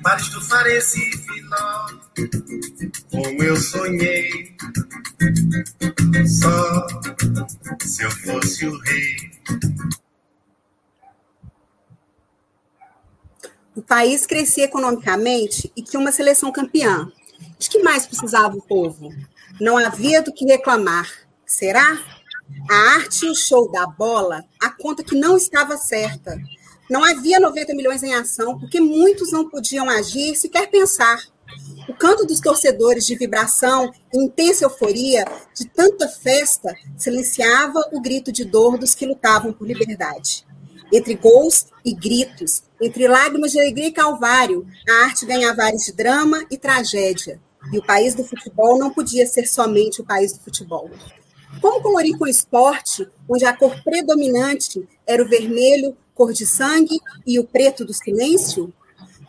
Pares do Recife, nó, como eu sonhei. Só se eu fosse o rei. O país crescia economicamente e tinha uma seleção campeã. De que mais precisava o povo? Não havia do que reclamar. Será? A arte e o show da bola, a conta que não estava certa. Não havia 90 milhões em ação, porque muitos não podiam agir, sequer pensar. O canto dos torcedores de vibração e intensa euforia de tanta festa silenciava o grito de dor dos que lutavam por liberdade. Entre gols e gritos, entre lágrimas de alegria e calvário, a arte ganhava ares de drama e tragédia. E o país do futebol não podia ser somente o país do futebol. Como colorir com esporte, onde a cor predominante era o vermelho, cor de sangue, e o preto do silêncio?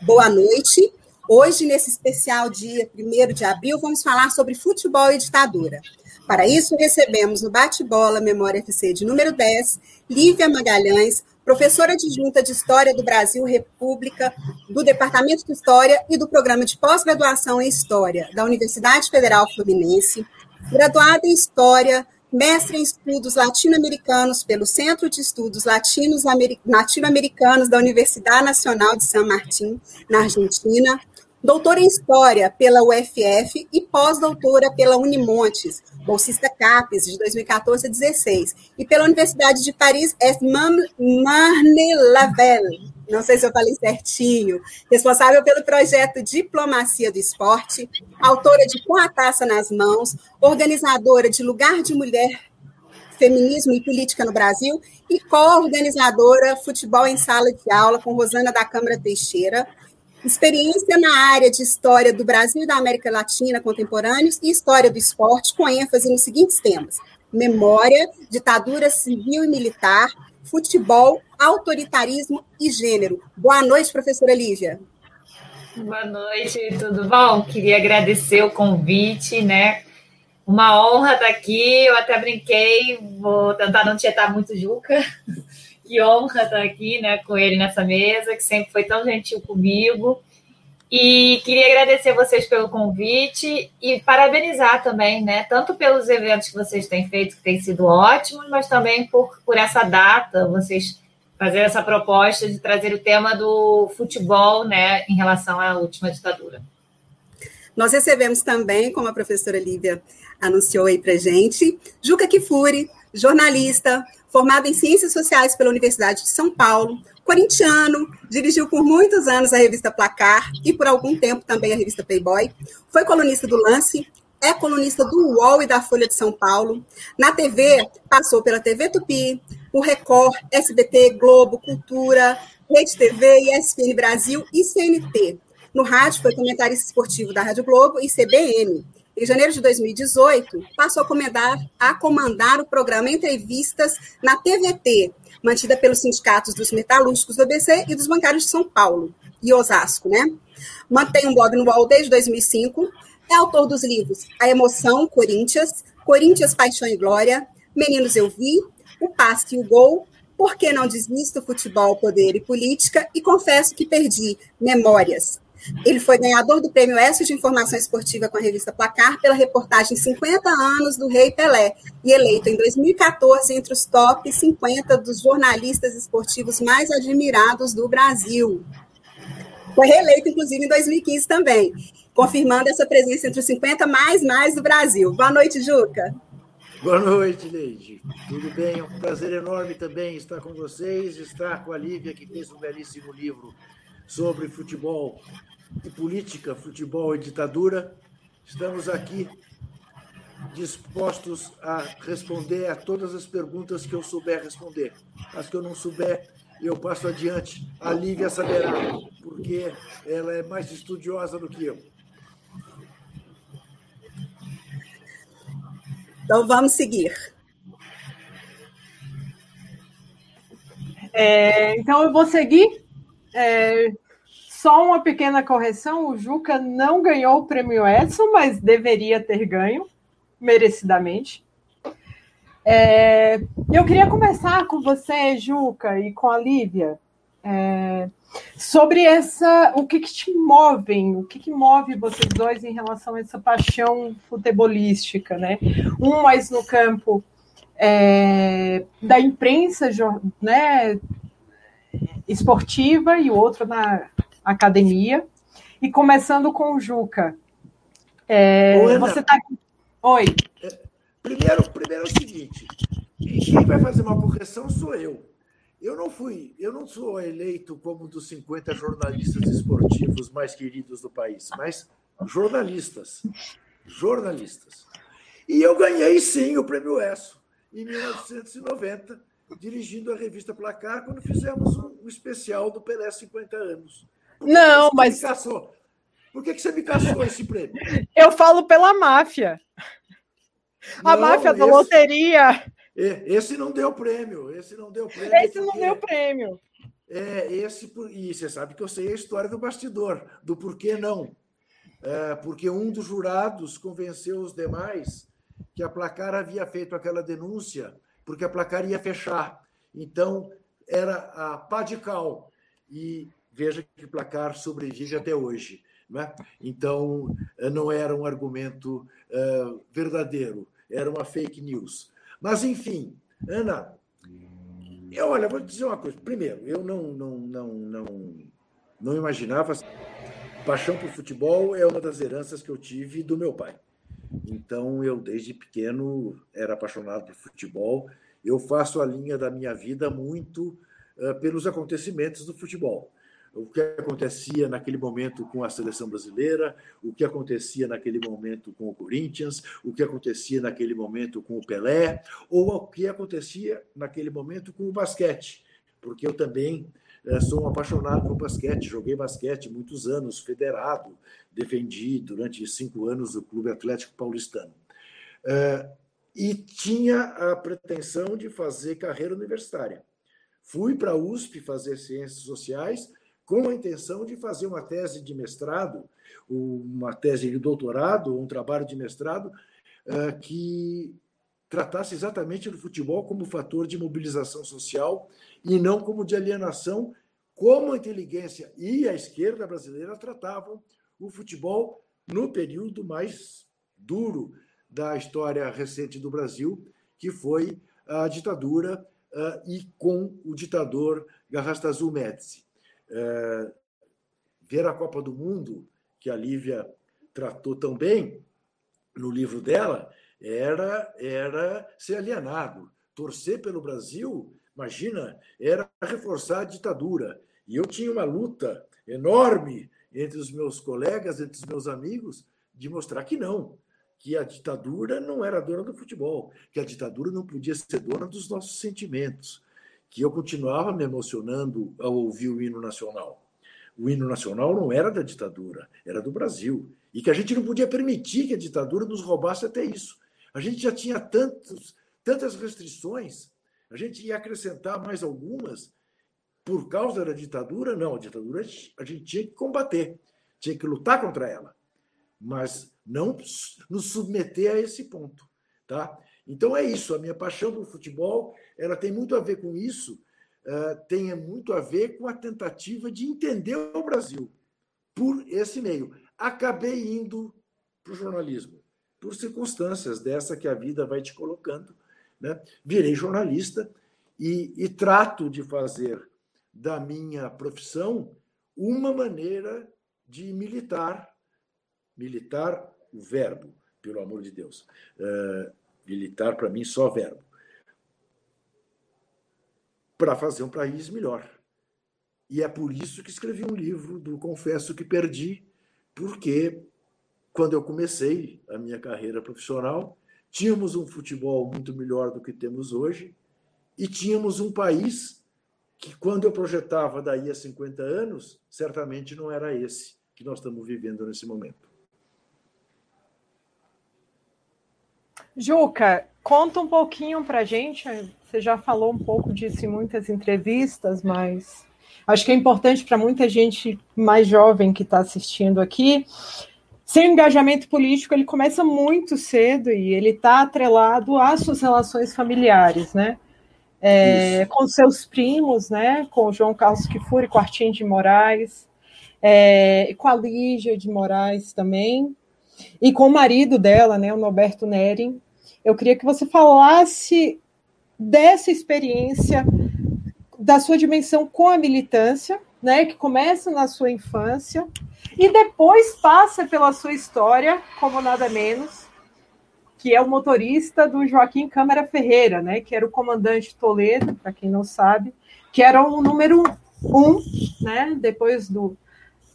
Boa noite. Hoje, nesse especial dia 1 de abril, vamos falar sobre futebol e ditadura. Para isso, recebemos no Bate-Bola Memória FC de número 10, Lívia Magalhães, professora adjunta de História do Brasil República, do Departamento de História e do Programa de Pós-Graduação em História da Universidade Federal Fluminense, graduada em História mestre em estudos latino-americanos pelo Centro de Estudos Latino-Americanos da Universidade Nacional de San Martín, na Argentina, doutora em História pela UFF e pós-doutora pela Unimontes, bolsista CAPES de 2014 a 2016, e pela Universidade de Paris Marne-la-Vallée, não sei se eu falei certinho, responsável pelo projeto Diplomacia do Esporte, autora de Com a Taça nas Mãos, organizadora de Lugar de Mulher, Feminismo e Política no Brasil e co-organizadora Futebol em Sala de Aula com Rosana da Câmara Teixeira, experiência na área de História do Brasil e da América Latina contemporâneos e História do Esporte, com ênfase nos seguintes temas: memória, ditadura civil e militar, futebol, autoritarismo e gênero. Boa noite, professora Lívia. Boa noite, tudo bom? Queria agradecer o convite, né? Uma honra estar aqui. Eu até brinquei, vou tentar não tietar muito Juca. Que honra estar aqui, né, com ele nessa mesa, que sempre foi tão gentil comigo. E queria agradecer vocês pelo convite e parabenizar também, né? Tanto pelos eventos que vocês têm feito, que têm sido ótimos, mas também por, por essa data, vocês fazer essa proposta de trazer o tema do futebol, né, em relação à última ditadura. Nós recebemos também, como a professora Lívia anunciou aí para gente, Juca Kifuri, jornalista, formado em Ciências Sociais pela Universidade de São Paulo, corintiano, dirigiu por muitos anos a revista Placar e por algum tempo também a revista Playboy, foi colunista do Lance, é colunista do UOL e da Folha de São Paulo. Na TV, passou pela TV Tupi, o Record, SBT, Globo, Cultura, Rede TV, ESPN Brasil e CNT. No rádio, foi comentarista esportivo da Rádio Globo e CBN. Em janeiro de 2018, passou a comandar, a comandar o programa Entrevistas na TVT, mantida pelos sindicatos dos metalúrgicos do ABC e dos bancários de São Paulo e Osasco, né? Mantém um blog no UOL desde 2005, é autor dos livros A Emoção, Corinthians, Corinthians, Paixão e Glória, Meninos Eu Vi, O Passe e o Gol, Por que Não Desisto, Futebol, Poder e Política, e Confesso que Perdi, Memórias. Ele foi ganhador do Prêmio S de Informação Esportiva com a revista Placar pela reportagem 50 anos do Rei Pelé e eleito em 2014 entre os top 50 dos jornalistas esportivos mais admirados do Brasil. Foi reeleito, inclusive, em 2015 também, confirmando essa presença entre os 50 mais mais do Brasil. Boa noite, Juca. Boa noite, Leide. Tudo bem? É um prazer enorme também estar com vocês, estar com a Lívia, que fez um belíssimo livro sobre futebol e política, futebol e ditadura. Estamos aqui dispostos a responder a todas as perguntas que eu souber responder. As que eu não souber, eu passo adiante. A Lívia saberá, porque ela é mais estudiosa do que eu. Então vamos seguir. É, então eu vou seguir. É, só uma pequena correção: o Juca não ganhou o prêmio Edson, mas deveria ter ganho, merecidamente. É, eu queria conversar com você, Juca, e com a Lívia, é, sobre essa, o que, que te movem, o que, que move vocês dois em relação a essa paixão futebolística, né? Um mais no campo é, da imprensa, né, esportiva e o outro na academia. E começando com o Juca. É, Oi, você está. Oi. É, primeiro, primeiro é o seguinte: quem vai fazer uma correção sou eu. Eu não fui, eu não sou eleito como um dos 50 jornalistas esportivos mais queridos do país, mas jornalistas. Jornalistas. E eu ganhei sim o prêmio ESSO em 1990, dirigindo a revista Placar, quando fizemos um especial do Pelé 50 anos. Não, mas. Por que, que você me caçou esse prêmio? Eu falo pela máfia. A não, máfia da esse... loteria. Esse não deu prêmio, esse não deu prêmio. Esse não deu prêmio. É, esse, e você sabe que eu sei a história do bastidor, do porquê não. É, porque um dos jurados convenceu os demais que a Placar havia feito aquela denúncia porque a Placar ia fechar. Então, era a pá de cal. E veja que Placar sobrevive até hoje. Né? Então, não era um argumento uh, verdadeiro, era uma fake news. Mas, enfim, Ana, eu, olha, vou te dizer uma coisa. Primeiro, eu não, não, não, não, não imaginava. Paixão por futebol é uma das heranças que eu tive do meu pai. Então, eu, desde pequeno, era apaixonado por futebol. Eu faço a linha da minha vida muito uh, pelos acontecimentos do futebol o que acontecia naquele momento com a seleção brasileira, o que acontecia naquele momento com o Corinthians, o que acontecia naquele momento com o Pelé, ou o que acontecia naquele momento com o basquete, porque eu também eh, sou um apaixonado por basquete, joguei basquete muitos anos, federado, defendi durante cinco anos o Clube Atlético Paulistano. Eh, e tinha a pretensão de fazer carreira universitária. Fui para a USP fazer ciências sociais com a intenção de fazer uma tese de mestrado, uma tese de doutorado, um trabalho de mestrado eh, que tratasse exatamente do futebol como fator de mobilização social e não como de alienação, como a inteligência e a esquerda brasileira tratavam o futebol no período mais duro da história recente do Brasil, que foi a ditadura eh, e com o ditador Garrastazu Médici é, ver a Copa do Mundo, que a Lívia tratou tão bem no livro dela, era, era ser alienado. Torcer pelo Brasil, imagina, era reforçar a ditadura. E eu tinha uma luta enorme entre os meus colegas, entre os meus amigos, de mostrar que não, que a ditadura não era dona do futebol, que a ditadura não podia ser dona dos nossos sentimentos, que eu continuava me emocionando ao ouvir o hino nacional. O hino nacional não era da ditadura, era do Brasil. E que a gente não podia permitir que a ditadura nos roubasse até isso. A gente já tinha tantos, tantas restrições, a gente ia acrescentar mais algumas por causa da ditadura. Não, a ditadura a gente tinha que combater, tinha que lutar contra ela, mas não nos submeter a esse ponto. Tá? Então é isso, a minha paixão pelo futebol, ela tem muito a ver com isso, uh, tem muito a ver com a tentativa de entender o Brasil por esse meio. Acabei indo para o jornalismo, por circunstâncias dessa que a vida vai te colocando. Né? Virei jornalista e, e trato de fazer da minha profissão uma maneira de militar, militar o verbo, pelo amor de Deus, uh, Militar, para mim, só verbo. Para fazer um país melhor. E é por isso que escrevi um livro do Confesso que Perdi, porque quando eu comecei a minha carreira profissional, tínhamos um futebol muito melhor do que temos hoje e tínhamos um país que, quando eu projetava daí a 50 anos, certamente não era esse que nós estamos vivendo nesse momento. Juca, conta um pouquinho para a gente. Você já falou um pouco disso em muitas entrevistas, mas acho que é importante para muita gente mais jovem que está assistindo aqui. seu engajamento político ele começa muito cedo e ele está atrelado às suas relações familiares, né? É, com seus primos, né? Com o João Carlos Kifuri, com Artim de Moraes, é, com a Lígia de Moraes também, e com o marido dela, né? O Norberto Nering. Eu queria que você falasse dessa experiência, da sua dimensão com a militância, né? Que começa na sua infância e depois passa pela sua história, como nada menos, que é o motorista do Joaquim Câmara Ferreira, né, que era o comandante Toledo, para quem não sabe, que era o número um, né, depois do,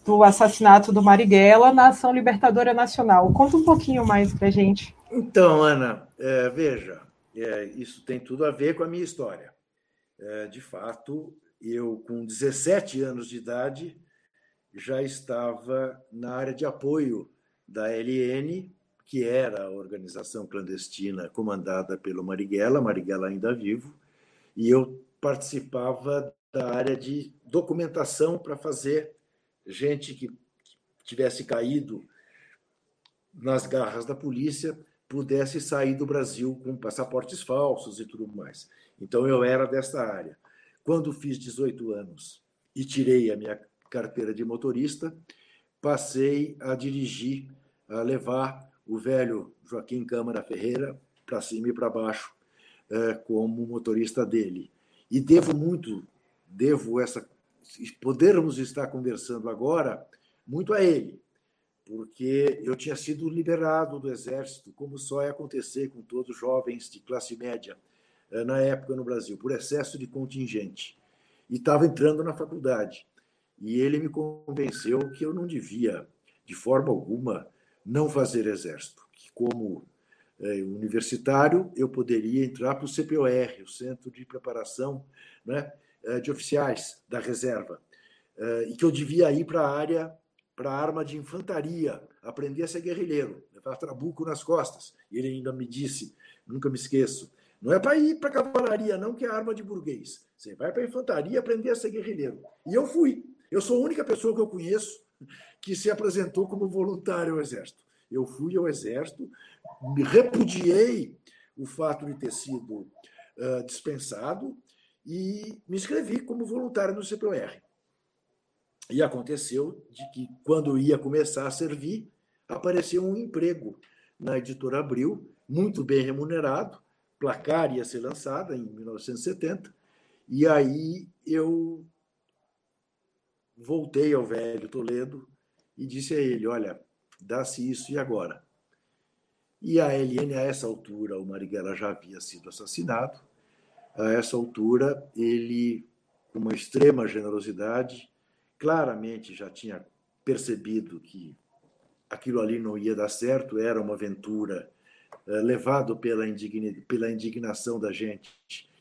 do assassinato do Marighella na Ação Libertadora Nacional. Conta um pouquinho mais para gente. Então, Ana, é, veja, é, isso tem tudo a ver com a minha história. É, de fato, eu, com 17 anos de idade, já estava na área de apoio da LN, que era a organização clandestina comandada pelo Marighella, Marighella ainda vivo, e eu participava da área de documentação para fazer gente que tivesse caído nas garras da polícia pudesse sair do Brasil com passaportes falsos e tudo mais. Então eu era dessa área. Quando fiz 18 anos e tirei a minha carteira de motorista, passei a dirigir, a levar o velho Joaquim Câmara Ferreira para cima e para baixo é, como motorista dele. E devo muito, devo essa podermos estar conversando agora muito a ele, porque eu tinha sido liberado do exército, como só é acontecer com todos os jovens de classe média é, na época no Brasil, por excesso de contingente. E estava entrando na faculdade. E ele me convenceu que eu não devia, de forma alguma, não fazer exército, que como é, universitário eu poderia entrar para o CPOR, o Centro de Preparação né, é, de Oficiais da Reserva, e que eu devia ir para a área, para arma de infantaria, aprender a ser guerrilheiro, levar trabuco nas costas. E ele ainda me disse, nunca me esqueço, não é para ir para cavalaria, não, que é arma de burguês. Você vai para infantaria aprender a ser guerrilheiro. E eu fui. Eu sou a única pessoa que eu conheço que se apresentou como voluntário ao Exército. Eu fui ao Exército, me repudiei o fato de ter sido uh, dispensado e me inscrevi como voluntário no CPOR. E aconteceu de que, quando ia começar a servir, apareceu um emprego na editora Abril, muito bem remunerado, placar ia ser lançada em 1970, e aí eu voltei ao velho Toledo e disse a ele: Olha, dá-se isso e agora? E a LN, a essa altura, o Marighella já havia sido assassinado. A essa altura, ele, com uma extrema generosidade, claramente já tinha percebido que aquilo ali não ia dar certo, era uma aventura eh, levado pela, indigna, pela indignação da gente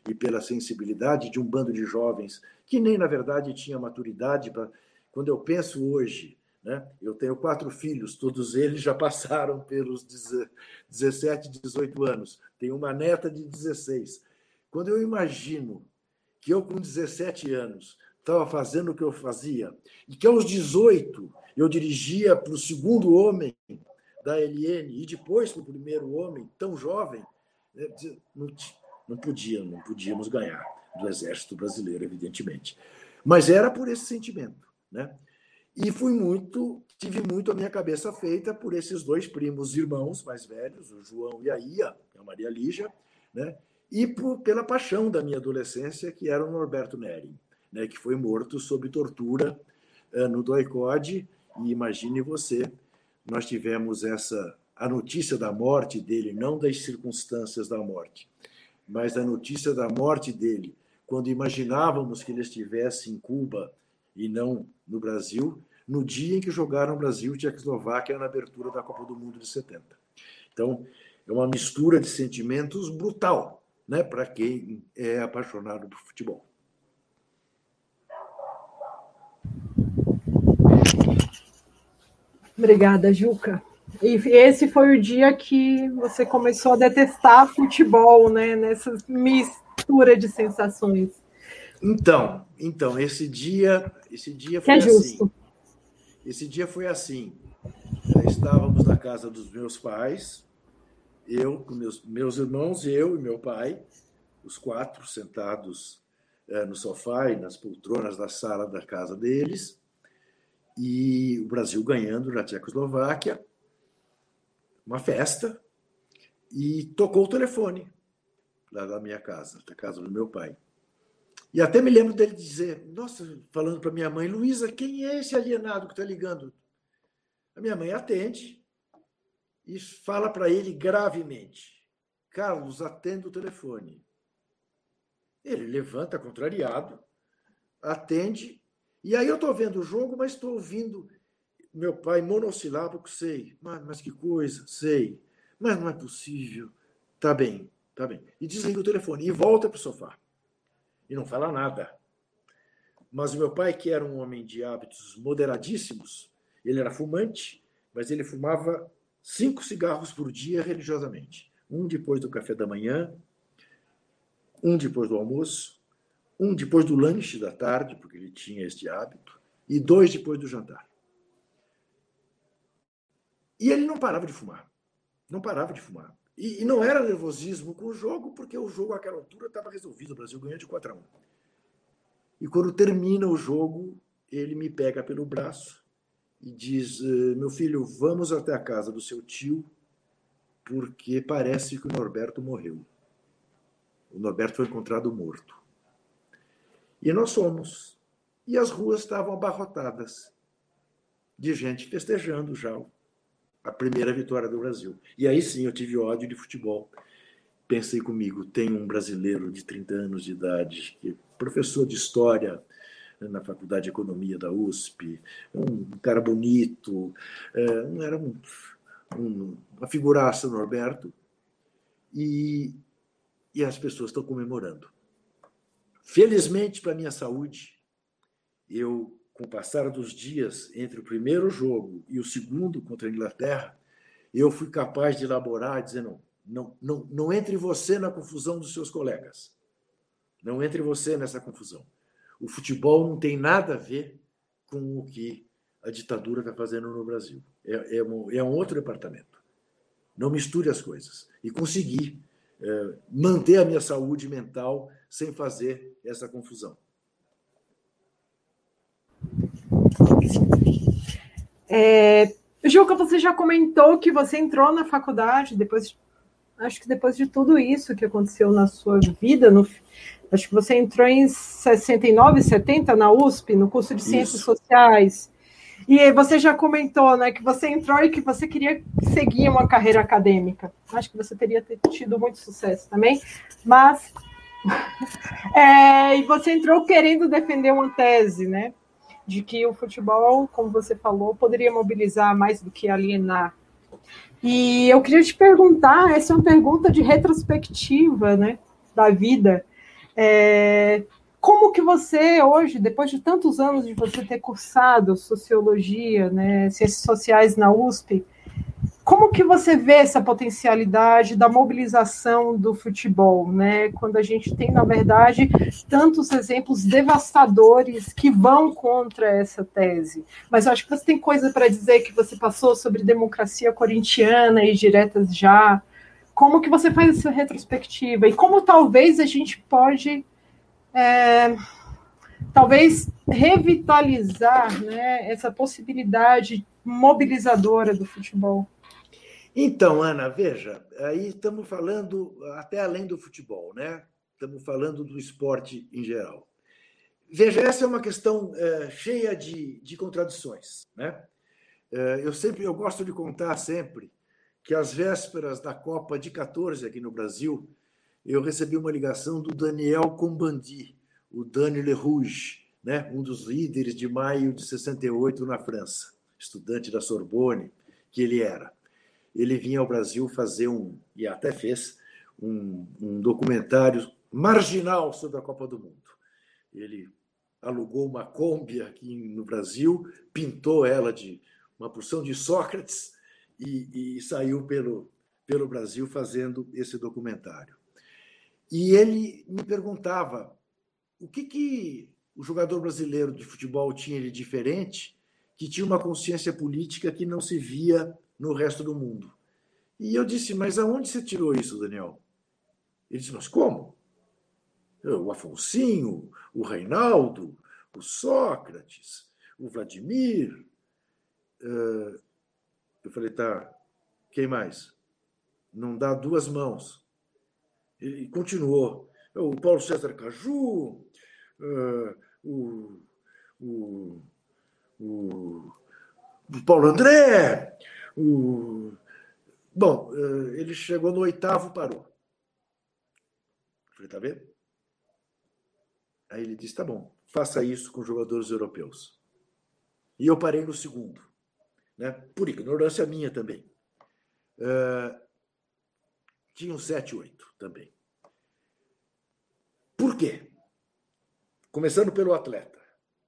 e pela sensibilidade de um bando de jovens que nem, na verdade, tinha maturidade. Quando eu penso hoje, né, eu tenho quatro filhos, todos eles já passaram pelos 17, 18 anos. Tenho uma neta de 16. Quando eu imagino que eu, com 17 anos, estava fazendo o que eu fazia, e que aos 18 eu dirigia para o segundo homem da LN e depois para o primeiro homem, tão jovem, né, não, não podia, não podíamos ganhar do Exército Brasileiro, evidentemente. Mas era por esse sentimento, né? E fui muito, tive muito a minha cabeça feita por esses dois primos irmãos mais velhos, o João e a Ia, a Maria Lígia, né? E por, pela paixão da minha adolescência, que era o Norberto Neri, né? Que foi morto sob tortura uh, no Doicode. E imagine você, nós tivemos essa a notícia da morte dele, não das circunstâncias da morte, mas a notícia da morte dele, quando imaginávamos que ele estivesse em Cuba e não no Brasil, no dia em que jogaram Brasil e Tchecoslováquia na abertura da Copa do Mundo de 70. Então, é uma mistura de sentimentos brutal, né, para quem é apaixonado por futebol. Obrigada, Juca. E esse foi o dia que você começou a detestar futebol, né? Nessa mistura de sensações. Então, então esse dia, esse dia foi que é assim. Esse dia foi assim. estávamos na casa dos meus pais, eu com meus, meus irmãos, eu e meu pai, os quatro sentados é, no sofá e nas poltronas da sala da casa deles, e o Brasil ganhando na Tchecoslováquia, uma festa, e tocou o telefone lá da minha casa, da casa do meu pai. E até me lembro dele dizer, nossa, falando para minha mãe, Luísa, quem é esse alienado que está ligando? A minha mãe atende e fala para ele gravemente, Carlos, atenda o telefone. Ele levanta contrariado, atende, e aí eu estou vendo o jogo, mas estou ouvindo meu pai monossilábico, sei, mas, mas que coisa, sei, mas não é possível. Tá bem, tá bem. E desliga o telefone e volta para o sofá e não fala nada. Mas o meu pai, que era um homem de hábitos moderadíssimos, ele era fumante, mas ele fumava cinco cigarros por dia religiosamente. Um depois do café da manhã, um depois do almoço, um depois do lanche da tarde, porque ele tinha este hábito, e dois depois do jantar. E ele não parava de fumar. Não parava de fumar. E, e, não era nervosismo com o jogo, porque o jogo àquela altura estava resolvido. O Brasil ganhou de 4 a 1. E quando termina o jogo, ele me pega pelo braço e diz: eh, Meu filho, vamos até a casa do seu tio, porque parece que o Norberto morreu. O Norberto foi encontrado morto. E nós fomos. E as ruas estavam abarrotadas de gente festejando já a primeira vitória do Brasil. E aí sim eu tive ódio de futebol. Pensei comigo, tem um brasileiro de 30 anos de idade, que é professor de história na Faculdade de Economia da USP, um cara bonito, é, era um, um, uma figuraça, Norberto, e, e as pessoas estão comemorando. Felizmente para minha saúde, eu com o passar dos dias entre o primeiro jogo e o segundo contra a Inglaterra, eu fui capaz de elaborar, dizendo: não, não, não entre você na confusão dos seus colegas. Não entre você nessa confusão. O futebol não tem nada a ver com o que a ditadura está fazendo no Brasil. É, é, um, é um outro departamento. Não misture as coisas. E consegui é, manter a minha saúde mental sem fazer essa confusão. É, Juca, você já comentou que você entrou na faculdade depois, acho que depois de tudo isso que aconteceu na sua vida, no, acho que você entrou em 69, 70 na USP, no curso de Ciências isso. Sociais. E você já comentou, né, que você entrou e que você queria seguir uma carreira acadêmica. Acho que você teria tido muito sucesso também, mas é, e você entrou querendo defender uma tese, né? de que o futebol, como você falou, poderia mobilizar mais do que alienar. E eu queria te perguntar, essa é uma pergunta de retrospectiva, né, da vida. É, como que você hoje, depois de tantos anos de você ter cursado sociologia, né, ciências sociais na USP, como que você vê essa potencialidade da mobilização do futebol, né? Quando a gente tem, na verdade, tantos exemplos devastadores que vão contra essa tese. Mas eu acho que você tem coisa para dizer que você passou sobre democracia corintiana e diretas já. Como que você faz essa retrospectiva? E como talvez a gente pode é, talvez revitalizar né, essa possibilidade mobilizadora do futebol? Então, Ana, veja, aí estamos falando até além do futebol, né? Estamos falando do esporte em geral. Veja, essa é uma questão é, cheia de, de contradições, né? É, eu sempre, eu gosto de contar sempre que às vésperas da Copa de 14 aqui no Brasil, eu recebi uma ligação do Daniel Combandi, o Dani Le Rouge, né? um dos líderes de maio de 68 na França, estudante da Sorbonne, que ele era ele vinha ao Brasil fazer um, e até fez, um, um documentário marginal sobre a Copa do Mundo. Ele alugou uma Kombi aqui no Brasil, pintou ela de uma porção de Sócrates e, e saiu pelo, pelo Brasil fazendo esse documentário. E ele me perguntava o que, que o jogador brasileiro de futebol tinha de diferente, que tinha uma consciência política que não se via no resto do mundo. E eu disse, mas aonde você tirou isso, Daniel? Ele disse, mas como? O Afonsinho, o Reinaldo, o Sócrates, o Vladimir. Eh, eu falei, tá, quem mais? Não dá duas mãos. E continuou. O Paulo César Caju, eh, o, o, o, o Paulo André, o. Bom, eh, ele chegou no oitavo, parou. Falei, tá vendo? Aí ele disse, tá bom, faça isso com jogadores europeus. E eu parei no segundo, né? por ignorância minha também. Uh, tinha um 7, 8 também. Por quê? Começando pelo atleta.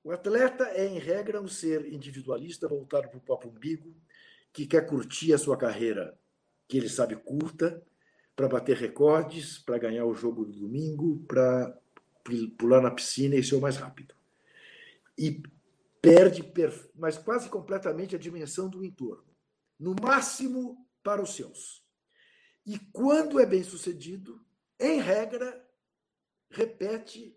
O atleta é, em regra, um ser individualista, voltado para o próprio umbigo, que quer curtir a sua carreira, que ele sabe curta, para bater recordes, para ganhar o jogo do domingo, para pular na piscina e ser o mais rápido. E perde, mas quase completamente, a dimensão do entorno. No máximo para os seus. E quando é bem sucedido, em regra, repete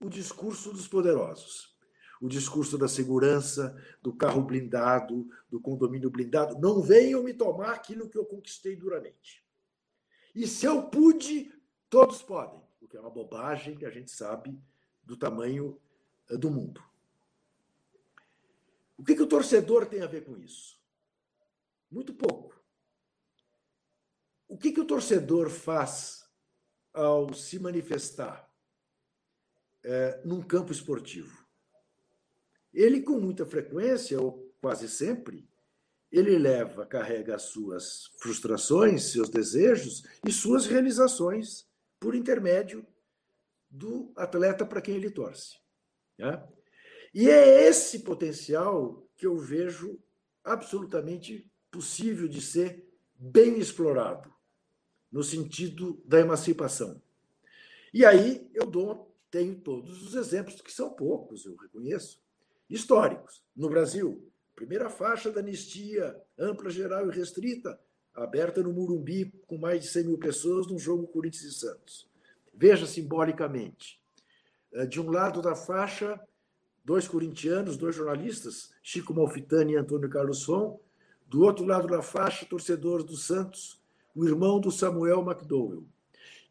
o discurso dos poderosos. O discurso da segurança, do carro blindado, do condomínio blindado. Não venham me tomar aquilo que eu conquistei duramente. E se eu pude, todos podem, o que é uma bobagem que a gente sabe do tamanho eh, do mundo. O que, que o torcedor tem a ver com isso? Muito pouco. O que, que o torcedor faz ao se manifestar é, num campo esportivo? Ele, com muita frequência, ou quase sempre, ele leva, carrega as suas frustrações, seus desejos e suas realizações por intermédio do atleta para quem ele torce. Né? E é esse potencial que eu vejo absolutamente possível de ser bem explorado, no sentido da emancipação. E aí eu dou, tenho todos os exemplos, que são poucos, eu reconheço, históricos. No Brasil, Primeira faixa da anistia ampla, geral e restrita, aberta no Murumbi, com mais de 100 mil pessoas, num jogo Corinthians e Santos. Veja simbolicamente. Eh, de um lado da faixa, dois corintianos, dois jornalistas, Chico Malfitani e Antônio Carlos Fon. Do outro lado da faixa, torcedores do Santos, o irmão do Samuel McDowell.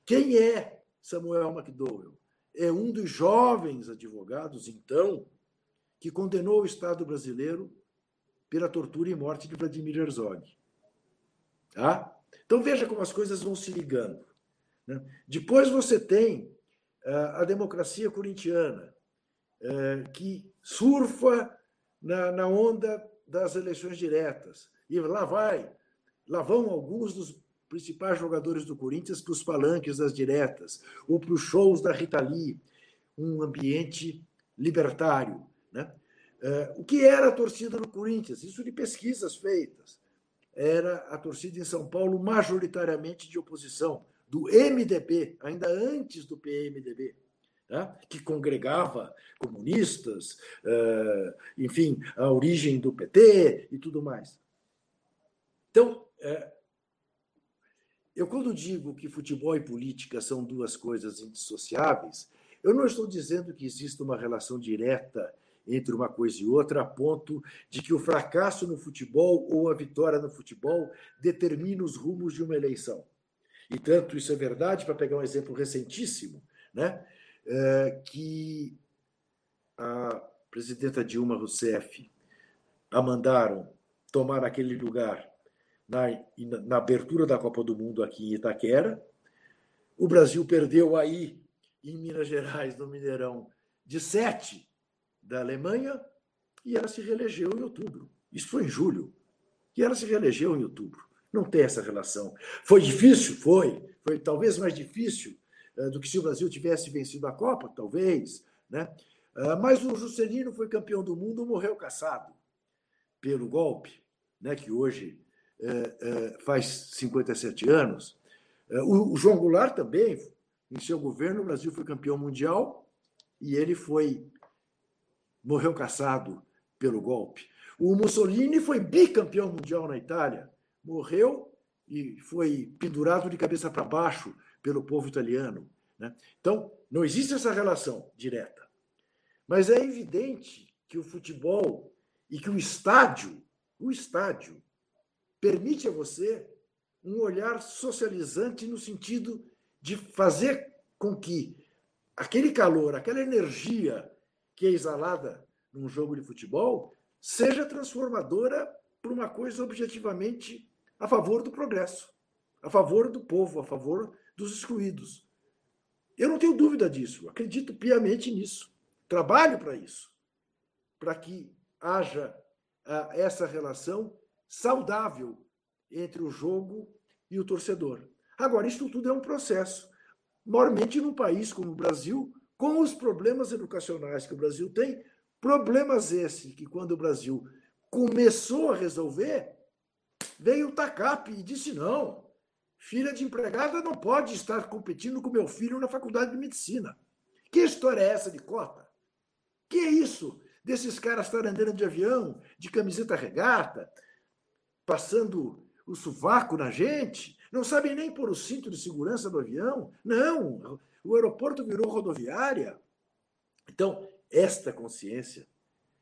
Quem é Samuel McDowell? É um dos jovens advogados, então, que condenou o Estado brasileiro pela tortura e morte de Vladimir Herzog. Tá? Então veja como as coisas vão se ligando. Né? Depois você tem uh, a democracia corintiana, uh, que surfa na onda das eleições diretas. E lá vai, lá vão alguns dos principais jogadores do Corinthians para os palanques das diretas, ou para os shows da Rita Lee, um ambiente libertário. Né? É, o que era a torcida do Corinthians? Isso de pesquisas feitas. Era a torcida em São Paulo majoritariamente de oposição, do MDB, ainda antes do PMDB, tá? que congregava comunistas, é, enfim, a origem do PT e tudo mais. Então, é, eu quando digo que futebol e política são duas coisas indissociáveis, eu não estou dizendo que existe uma relação direta entre uma coisa e outra, a ponto de que o fracasso no futebol ou a vitória no futebol determina os rumos de uma eleição. E tanto isso é verdade, para pegar um exemplo recentíssimo, né, é, que a presidenta Dilma Rousseff a mandaram tomar aquele lugar na, na abertura da Copa do Mundo aqui em Itaquera. O Brasil perdeu aí, em Minas Gerais, no Mineirão, de sete da Alemanha e ela se reelegeu em outubro. Isso foi em julho. E ela se reelegeu em outubro. Não tem essa relação. Foi difícil? Foi. Foi talvez mais difícil uh, do que se o Brasil tivesse vencido a Copa, talvez. Né? Uh, mas o Juscelino foi campeão do mundo, morreu caçado pelo golpe, né, que hoje faz 57 anos. O, o João Goulart também, em seu governo, o Brasil foi campeão mundial e ele foi morreu caçado pelo golpe. O Mussolini foi bicampeão mundial na Itália, morreu e foi pendurado de cabeça para baixo pelo povo italiano. Né? Então, não existe essa relação direta. Mas é evidente que o futebol e que o estádio, o estádio, permite a você um olhar socializante no sentido de fazer com que aquele calor, aquela energia que é exalada num jogo de futebol seja transformadora para uma coisa objetivamente a favor do progresso, a favor do povo, a favor dos excluídos. Eu não tenho dúvida disso, acredito piamente nisso. Trabalho para isso, para que haja uh, essa relação saudável entre o jogo e o torcedor. Agora, isso tudo é um processo. Normalmente, num país como o Brasil, com os problemas educacionais que o Brasil tem, problemas esses que, quando o Brasil começou a resolver, veio o TACAP e disse: não, filha de empregada não pode estar competindo com meu filho na faculdade de medicina. Que história é essa de cota? Que é isso? Desses caras estarem andando de avião, de camiseta regata, passando o sovaco na gente, não sabem nem pôr o cinto de segurança do avião. Não, o aeroporto virou rodoviária. Então, esta consciência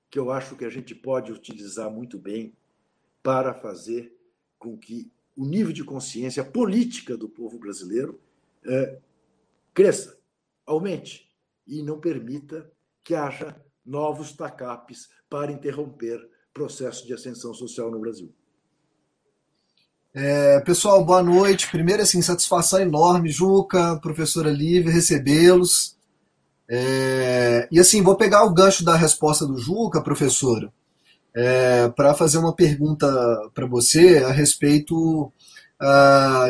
que eu acho que a gente pode utilizar muito bem para fazer com que o nível de consciência política do povo brasileiro é, cresça, aumente e não permita que haja novos tacapes para interromper processo de ascensão social no Brasil. É, pessoal, boa noite. Primeiro, assim, satisfação enorme, Juca, professora Lívia, recebê-los. É, e assim, vou pegar o gancho da resposta do Juca, professora, é, para fazer uma pergunta para você a respeito,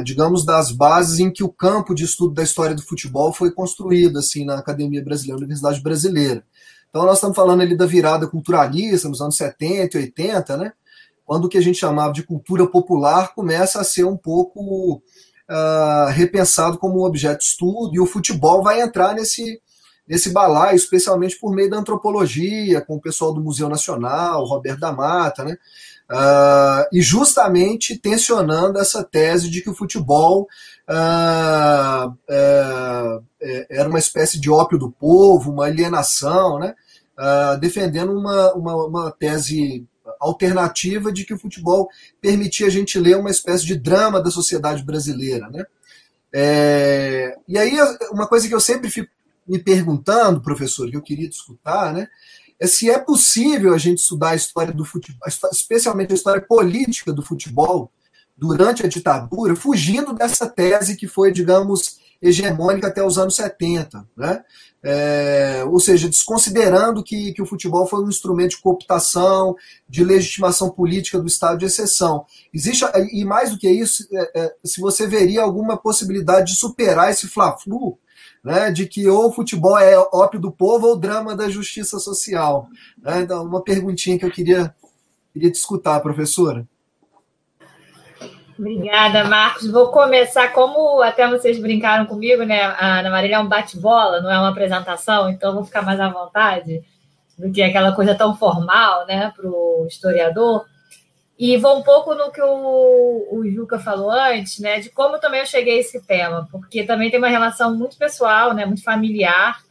digamos, das bases em que o campo de estudo da história do futebol foi construído assim na Academia Brasileira, na Universidade Brasileira. Então, nós estamos falando ali da virada culturalista nos anos 70 e 80, né? Quando o que a gente chamava de cultura popular começa a ser um pouco uh, repensado como um objeto de estudo, e o futebol vai entrar nesse, nesse balaio, especialmente por meio da antropologia, com o pessoal do Museu Nacional, Roberto da Mata, né? Uh, e justamente tensionando essa tese de que o futebol uh, uh, era uma espécie de ópio do povo, uma alienação, né? defendendo uma, uma, uma tese alternativa de que o futebol permitia a gente ler uma espécie de drama da sociedade brasileira. Né? É, e aí, uma coisa que eu sempre fico me perguntando, professor, que eu queria discutir, né, é se é possível a gente estudar a história do futebol, especialmente a história política do futebol, durante a ditadura, fugindo dessa tese que foi, digamos, hegemônica até os anos 70. Né? É, ou seja, desconsiderando que, que o futebol foi um instrumento de cooptação, de legitimação política do estado de exceção. Existe, e mais do que isso, é, é, se você veria alguma possibilidade de superar esse fla-flu, né, de que ou o futebol é ópio do povo ou drama da justiça social. Né? Então, uma perguntinha que eu queria, queria te escutar, professora. Obrigada, Marcos. Vou começar, como até vocês brincaram comigo, né? A Ana Marília é um bate-bola, não é uma apresentação, então vou ficar mais à vontade do que aquela coisa tão formal, né, para o historiador. E vou um pouco no que o, o Juca falou antes, né, de como também eu cheguei a esse tema, porque também tem uma relação muito pessoal, né, muito familiar,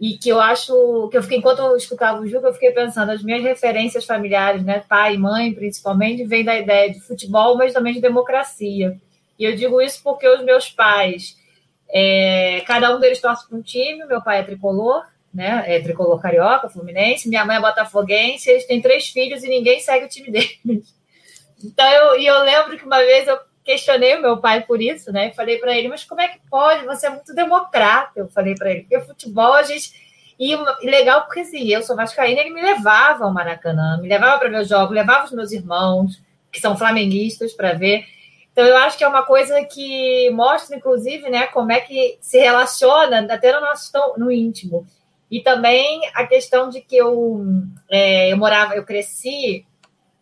e que eu acho que eu fiquei enquanto eu escutava o Juca, eu fiquei pensando as minhas referências familiares, né, pai e mãe principalmente, vem da ideia de futebol, mas também de democracia. E eu digo isso porque os meus pais, é, cada um deles torce para um time, meu pai é tricolor, né, é tricolor carioca, fluminense, minha mãe é botafoguense, eles têm três filhos e ninguém segue o time deles. Então eu, e eu lembro que uma vez eu questionei o meu pai por isso, né? Falei para ele, mas como é que pode? Você é muito democrata. Eu falei para ele, porque futebol a gente. E, legal porque assim, eu sou vascaína, ele me levava ao Maracanã, me levava para meus jogos, levava os meus irmãos, que são flamenguistas, para ver. Então, eu acho que é uma coisa que mostra, inclusive, né, como é que se relaciona até no nosso no íntimo. E também a questão de que eu, é, eu morava, eu cresci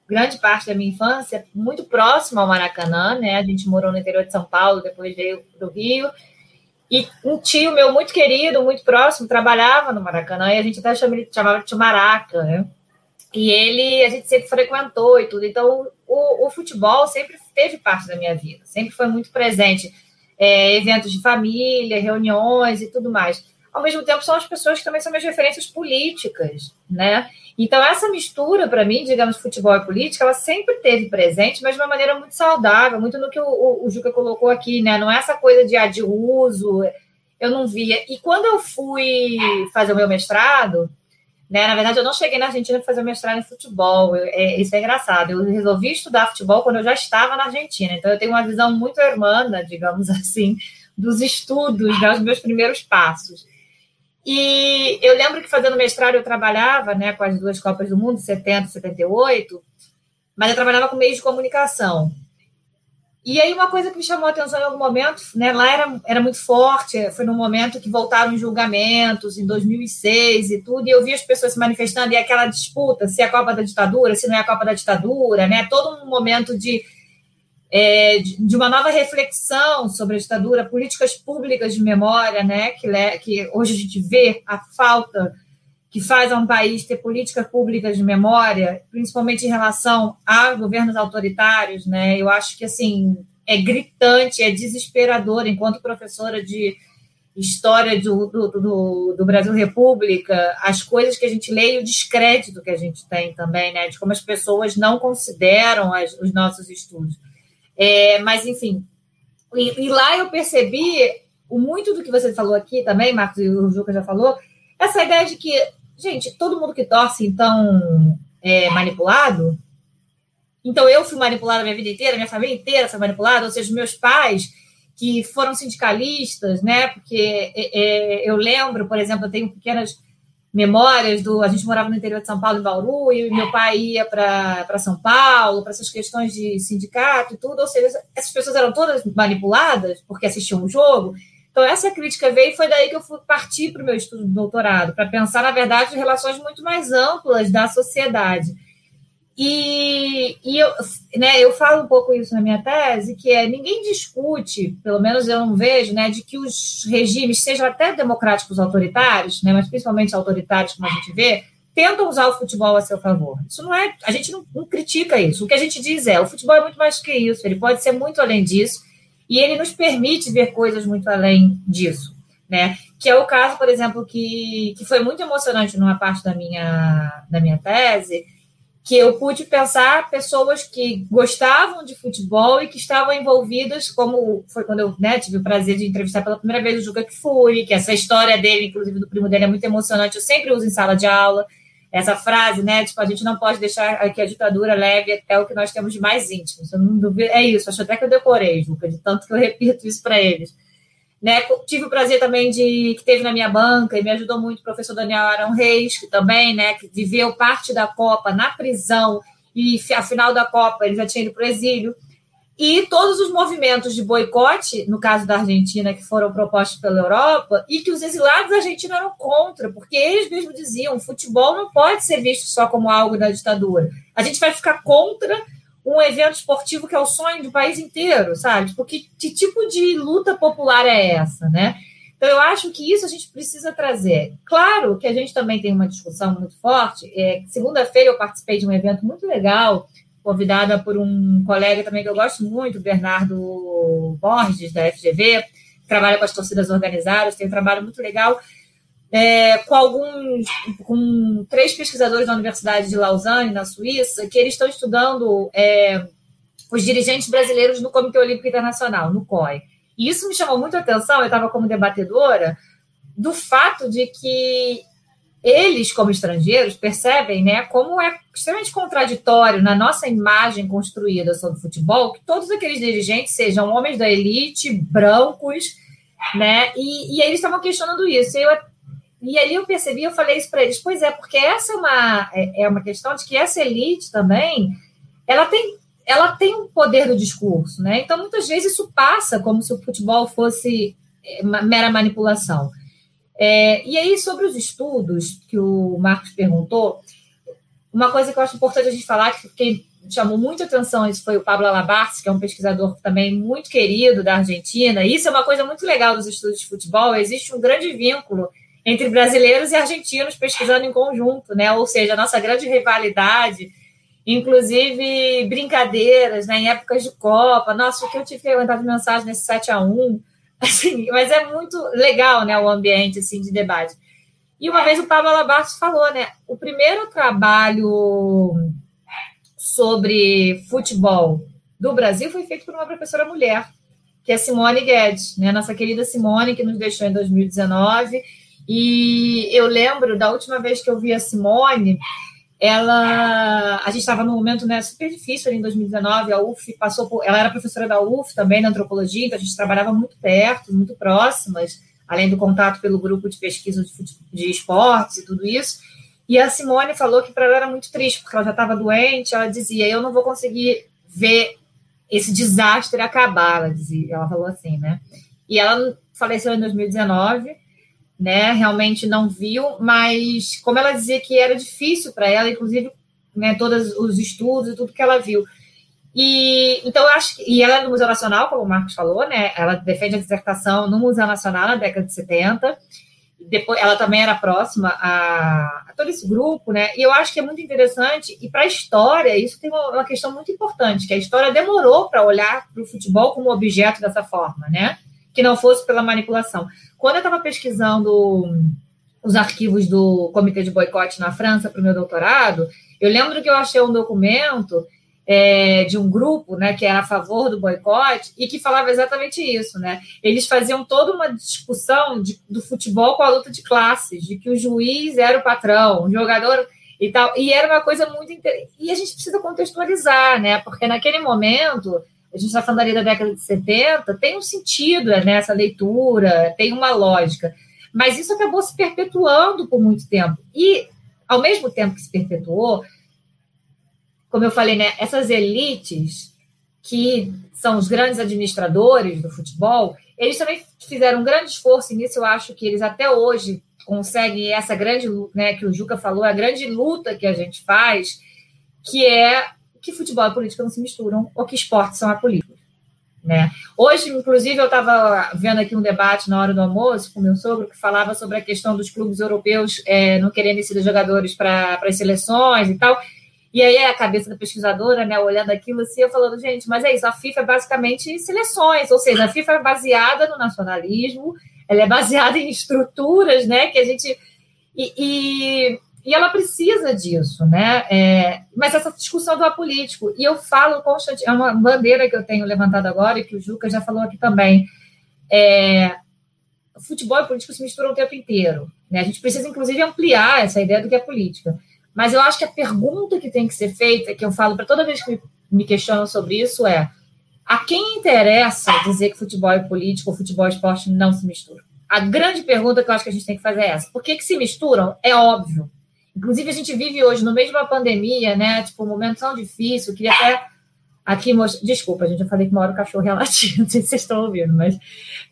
grande parte da minha infância muito próximo ao Maracanã, né? A gente morou no interior de São Paulo, depois veio do Rio. E um tio meu muito querido, muito próximo, trabalhava no Maracanã e a gente até chamava de Maraca, né? E ele, a gente sempre frequentou e tudo. Então, o, o futebol sempre teve parte da minha vida, sempre foi muito presente. É, eventos de família, reuniões e tudo mais. Ao mesmo tempo, são as pessoas que também são minhas referências políticas, né? Então, essa mistura, para mim, digamos, futebol e política, ela sempre teve presente, mas de uma maneira muito saudável, muito no que o, o, o Juca colocou aqui, né? Não é essa coisa de, ah, de uso, eu não via. E quando eu fui fazer o meu mestrado, né? Na verdade, eu não cheguei na Argentina para fazer mestrado em futebol. Eu, é, isso é engraçado. Eu resolvi estudar futebol quando eu já estava na Argentina. Então, eu tenho uma visão muito hermana, digamos assim, dos estudos, né, dos meus primeiros passos. E eu lembro que fazendo mestrado eu trabalhava né, com as duas Copas do Mundo, 70 e 78, mas eu trabalhava com meios de comunicação. E aí, uma coisa que me chamou a atenção em algum momento, né, lá era, era muito forte, foi no momento que voltaram os julgamentos, em 2006 e tudo, e eu vi as pessoas se manifestando, e aquela disputa, se é a Copa da ditadura, se não é a Copa da ditadura, né, todo um momento de, é, de uma nova reflexão sobre a ditadura, políticas públicas de memória, né, que, que hoje a gente vê a falta que faz a um país ter políticas públicas de memória, principalmente em relação a governos autoritários, né? Eu acho que assim é gritante, é desesperador. Enquanto professora de história do, do, do, do, Brasil República, as coisas que a gente lê e o descrédito que a gente tem também, né? De como as pessoas não consideram as, os nossos estudos. É, mas, enfim, e, e, lá eu percebi muito do que você falou aqui também, Marcos, e o Juca já falou, essa ideia de que Gente, todo mundo que torce, então, é manipulado? Então, eu fui manipulada a minha vida inteira, minha família inteira foi manipulada, ou seja, meus pais, que foram sindicalistas, né? Porque é, é, eu lembro, por exemplo, eu tenho pequenas memórias do. A gente morava no interior de São Paulo, em Bauru, e meu pai ia para São Paulo, para essas questões de sindicato e tudo. Ou seja, essas pessoas eram todas manipuladas porque assistiam o jogo. Então, essa crítica veio e foi daí que eu fui partir para o meu estudo de doutorado, para pensar, na verdade, relações muito mais amplas da sociedade. E, e eu, né, eu falo um pouco isso na minha tese, que é ninguém discute, pelo menos eu não vejo, né, de que os regimes, sejam até democráticos autoritários, né, mas principalmente autoritários, como a gente vê, tentam usar o futebol a seu favor. Isso não é. A gente não, não critica isso. O que a gente diz é: o futebol é muito mais que isso, ele pode ser muito além disso e ele nos permite ver coisas muito além disso, né? Que é o caso, por exemplo, que, que foi muito emocionante numa parte da minha, da minha tese, que eu pude pensar pessoas que gostavam de futebol e que estavam envolvidas, como foi quando eu né, tive o prazer de entrevistar pela primeira vez o Juca Kfouri, que essa história dele, inclusive do primo dele, é muito emocionante, eu sempre uso em sala de aula, essa frase, né? Tipo, a gente não pode deixar que a ditadura leve até o que nós temos de mais íntimo. Eu não duvido, é isso, acho até que eu decorei, Juca, de tanto que eu repito isso para eles. Né? Tive o prazer também de que teve na minha banca e me ajudou muito o professor Daniel Arão Reis, que também, né, que viveu parte da Copa na prisão e a final da Copa ele já tinha ido para o exílio e todos os movimentos de boicote, no caso da Argentina, que foram propostos pela Europa, e que os exilados argentinos eram contra, porque eles mesmos diziam: futebol não pode ser visto só como algo da ditadura. A gente vai ficar contra um evento esportivo que é o sonho do país inteiro, sabe? Porque tipo, que tipo de luta popular é essa, né? Então, eu acho que isso a gente precisa trazer. Claro que a gente também tem uma discussão muito forte. É, Segunda-feira eu participei de um evento muito legal convidada por um colega também que eu gosto muito, Bernardo Borges, da FGV, que trabalha com as torcidas organizadas, tem um trabalho muito legal, é, com alguns, com três pesquisadores da Universidade de Lausanne, na Suíça, que eles estão estudando é, os dirigentes brasileiros no Comitê Olímpico Internacional, no COI. E isso me chamou muito a atenção, eu estava como debatedora, do fato de que eles, como estrangeiros, percebem né, como é extremamente contraditório na nossa imagem construída sobre futebol que todos aqueles dirigentes sejam homens da elite, brancos, né? E, e eles estavam questionando isso. Eu, e ali eu percebi, eu falei isso para eles, pois é, porque essa é uma, é, é uma questão de que essa elite também ela tem, ela tem um poder do discurso, né? Então, muitas vezes isso passa como se o futebol fosse é, mera manipulação. É, e aí, sobre os estudos que o Marcos perguntou, uma coisa que eu acho importante a gente falar, que quem chamou muita atenção isso foi o Pablo Alabarce, que é um pesquisador também muito querido da Argentina. Isso é uma coisa muito legal dos estudos de futebol. Existe um grande vínculo entre brasileiros e argentinos pesquisando em conjunto, né? Ou seja, a nossa grande rivalidade, inclusive brincadeiras, né? Em épocas de Copa. Nossa, o que eu tive que aguentar de mensagem nesse 7 a 1 assim, mas é muito legal, né? O ambiente assim, de debate. E uma vez o Pablo Alabastos falou, né? O primeiro trabalho sobre futebol do Brasil foi feito por uma professora mulher, que é Simone Guedes, né? Nossa querida Simone, que nos deixou em 2019. E eu lembro da última vez que eu vi a Simone, ela a gente estava num momento né, super difícil ali em 2019 a UF passou por, ela era professora da UF também na antropologia então a gente trabalhava muito perto muito próximas além do contato pelo grupo de pesquisa de, de esportes e tudo isso. E a Simone falou que para ela era muito triste porque ela já estava doente ela dizia eu não vou conseguir ver esse desastre acabar ela dizia ela falou assim né. E ela faleceu em 2019 né? Realmente não viu, mas como ela dizia que era difícil para ela, inclusive, né, todos os estudos e tudo que ela viu. E então eu acho que, e ela é do Museu Nacional, como o Marcos falou, né? Ela defende a dissertação no Museu Nacional na década de 70. Depois, ela também era próxima a, a todo esse grupo, né? E eu acho que é muito interessante. E para a história, isso tem uma, uma, questão muito importante, que a história demorou para olhar para o futebol como objeto dessa forma, né? Que não fosse pela manipulação. Quando eu estava pesquisando os arquivos do Comitê de Boicote na França para o meu doutorado, eu lembro que eu achei um documento é, de um grupo né, que era a favor do boicote e que falava exatamente isso. Né? Eles faziam toda uma discussão de, do futebol com a luta de classes, de que o juiz era o patrão, o jogador e tal. E era uma coisa muito interessante. E a gente precisa contextualizar, né? Porque naquele momento a gente está falando ali da década de 70, tem um sentido nessa né, leitura, tem uma lógica. Mas isso acabou se perpetuando por muito tempo. E, ao mesmo tempo que se perpetuou, como eu falei, né, essas elites que são os grandes administradores do futebol, eles também fizeram um grande esforço, nisso eu acho que eles até hoje conseguem essa grande, né, que o Juca falou, a grande luta que a gente faz, que é que futebol e política não se misturam ou que esportes são apolíticos. Né? Hoje, inclusive, eu estava vendo aqui um debate na hora do almoço com meu sogro que falava sobre a questão dos clubes europeus é, não querendo ser jogadores para as seleções e tal. E aí a cabeça da pesquisadora, né, olhando aquilo assim, eu falando, gente, mas é isso, a FIFA é basicamente seleções, ou seja, a FIFA é baseada no nacionalismo, ela é baseada em estruturas, né, que a gente... E, e e ela precisa disso, né? É, mas essa discussão do apolítico, e eu falo constantemente, é uma bandeira que eu tenho levantado agora, e que o Juca já falou aqui também. É, futebol e política se misturam o tempo inteiro. Né? A gente precisa, inclusive, ampliar essa ideia do que é política. Mas eu acho que a pergunta que tem que ser feita, que eu falo para toda vez que me questionam sobre isso, é: a quem interessa dizer que futebol e política ou futebol e esporte não se misturam? A grande pergunta que eu acho que a gente tem que fazer é essa. Por que, que se misturam? É óbvio. Inclusive, a gente vive hoje no meio de uma pandemia, né? Tipo, um momento tão difícil. Queria até aqui mostrar. Desculpa, gente, eu falei que uma hora o cachorro ia latir, não sei se vocês estão ouvindo, mas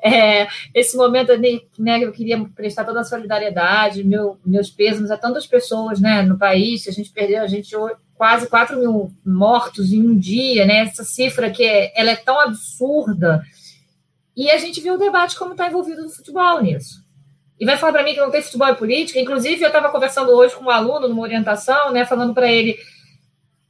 é, esse momento né, eu queria prestar toda a solidariedade, meu, meus pêsames a tantas pessoas né, no país. A gente perdeu, a gente quase 4 mil mortos em um dia, né? Essa cifra que é, ela é tão absurda. E a gente viu o debate como está envolvido no futebol nisso e vai falar para mim que não tem futebol e política. Inclusive, eu estava conversando hoje com um aluno numa orientação, né, falando para ele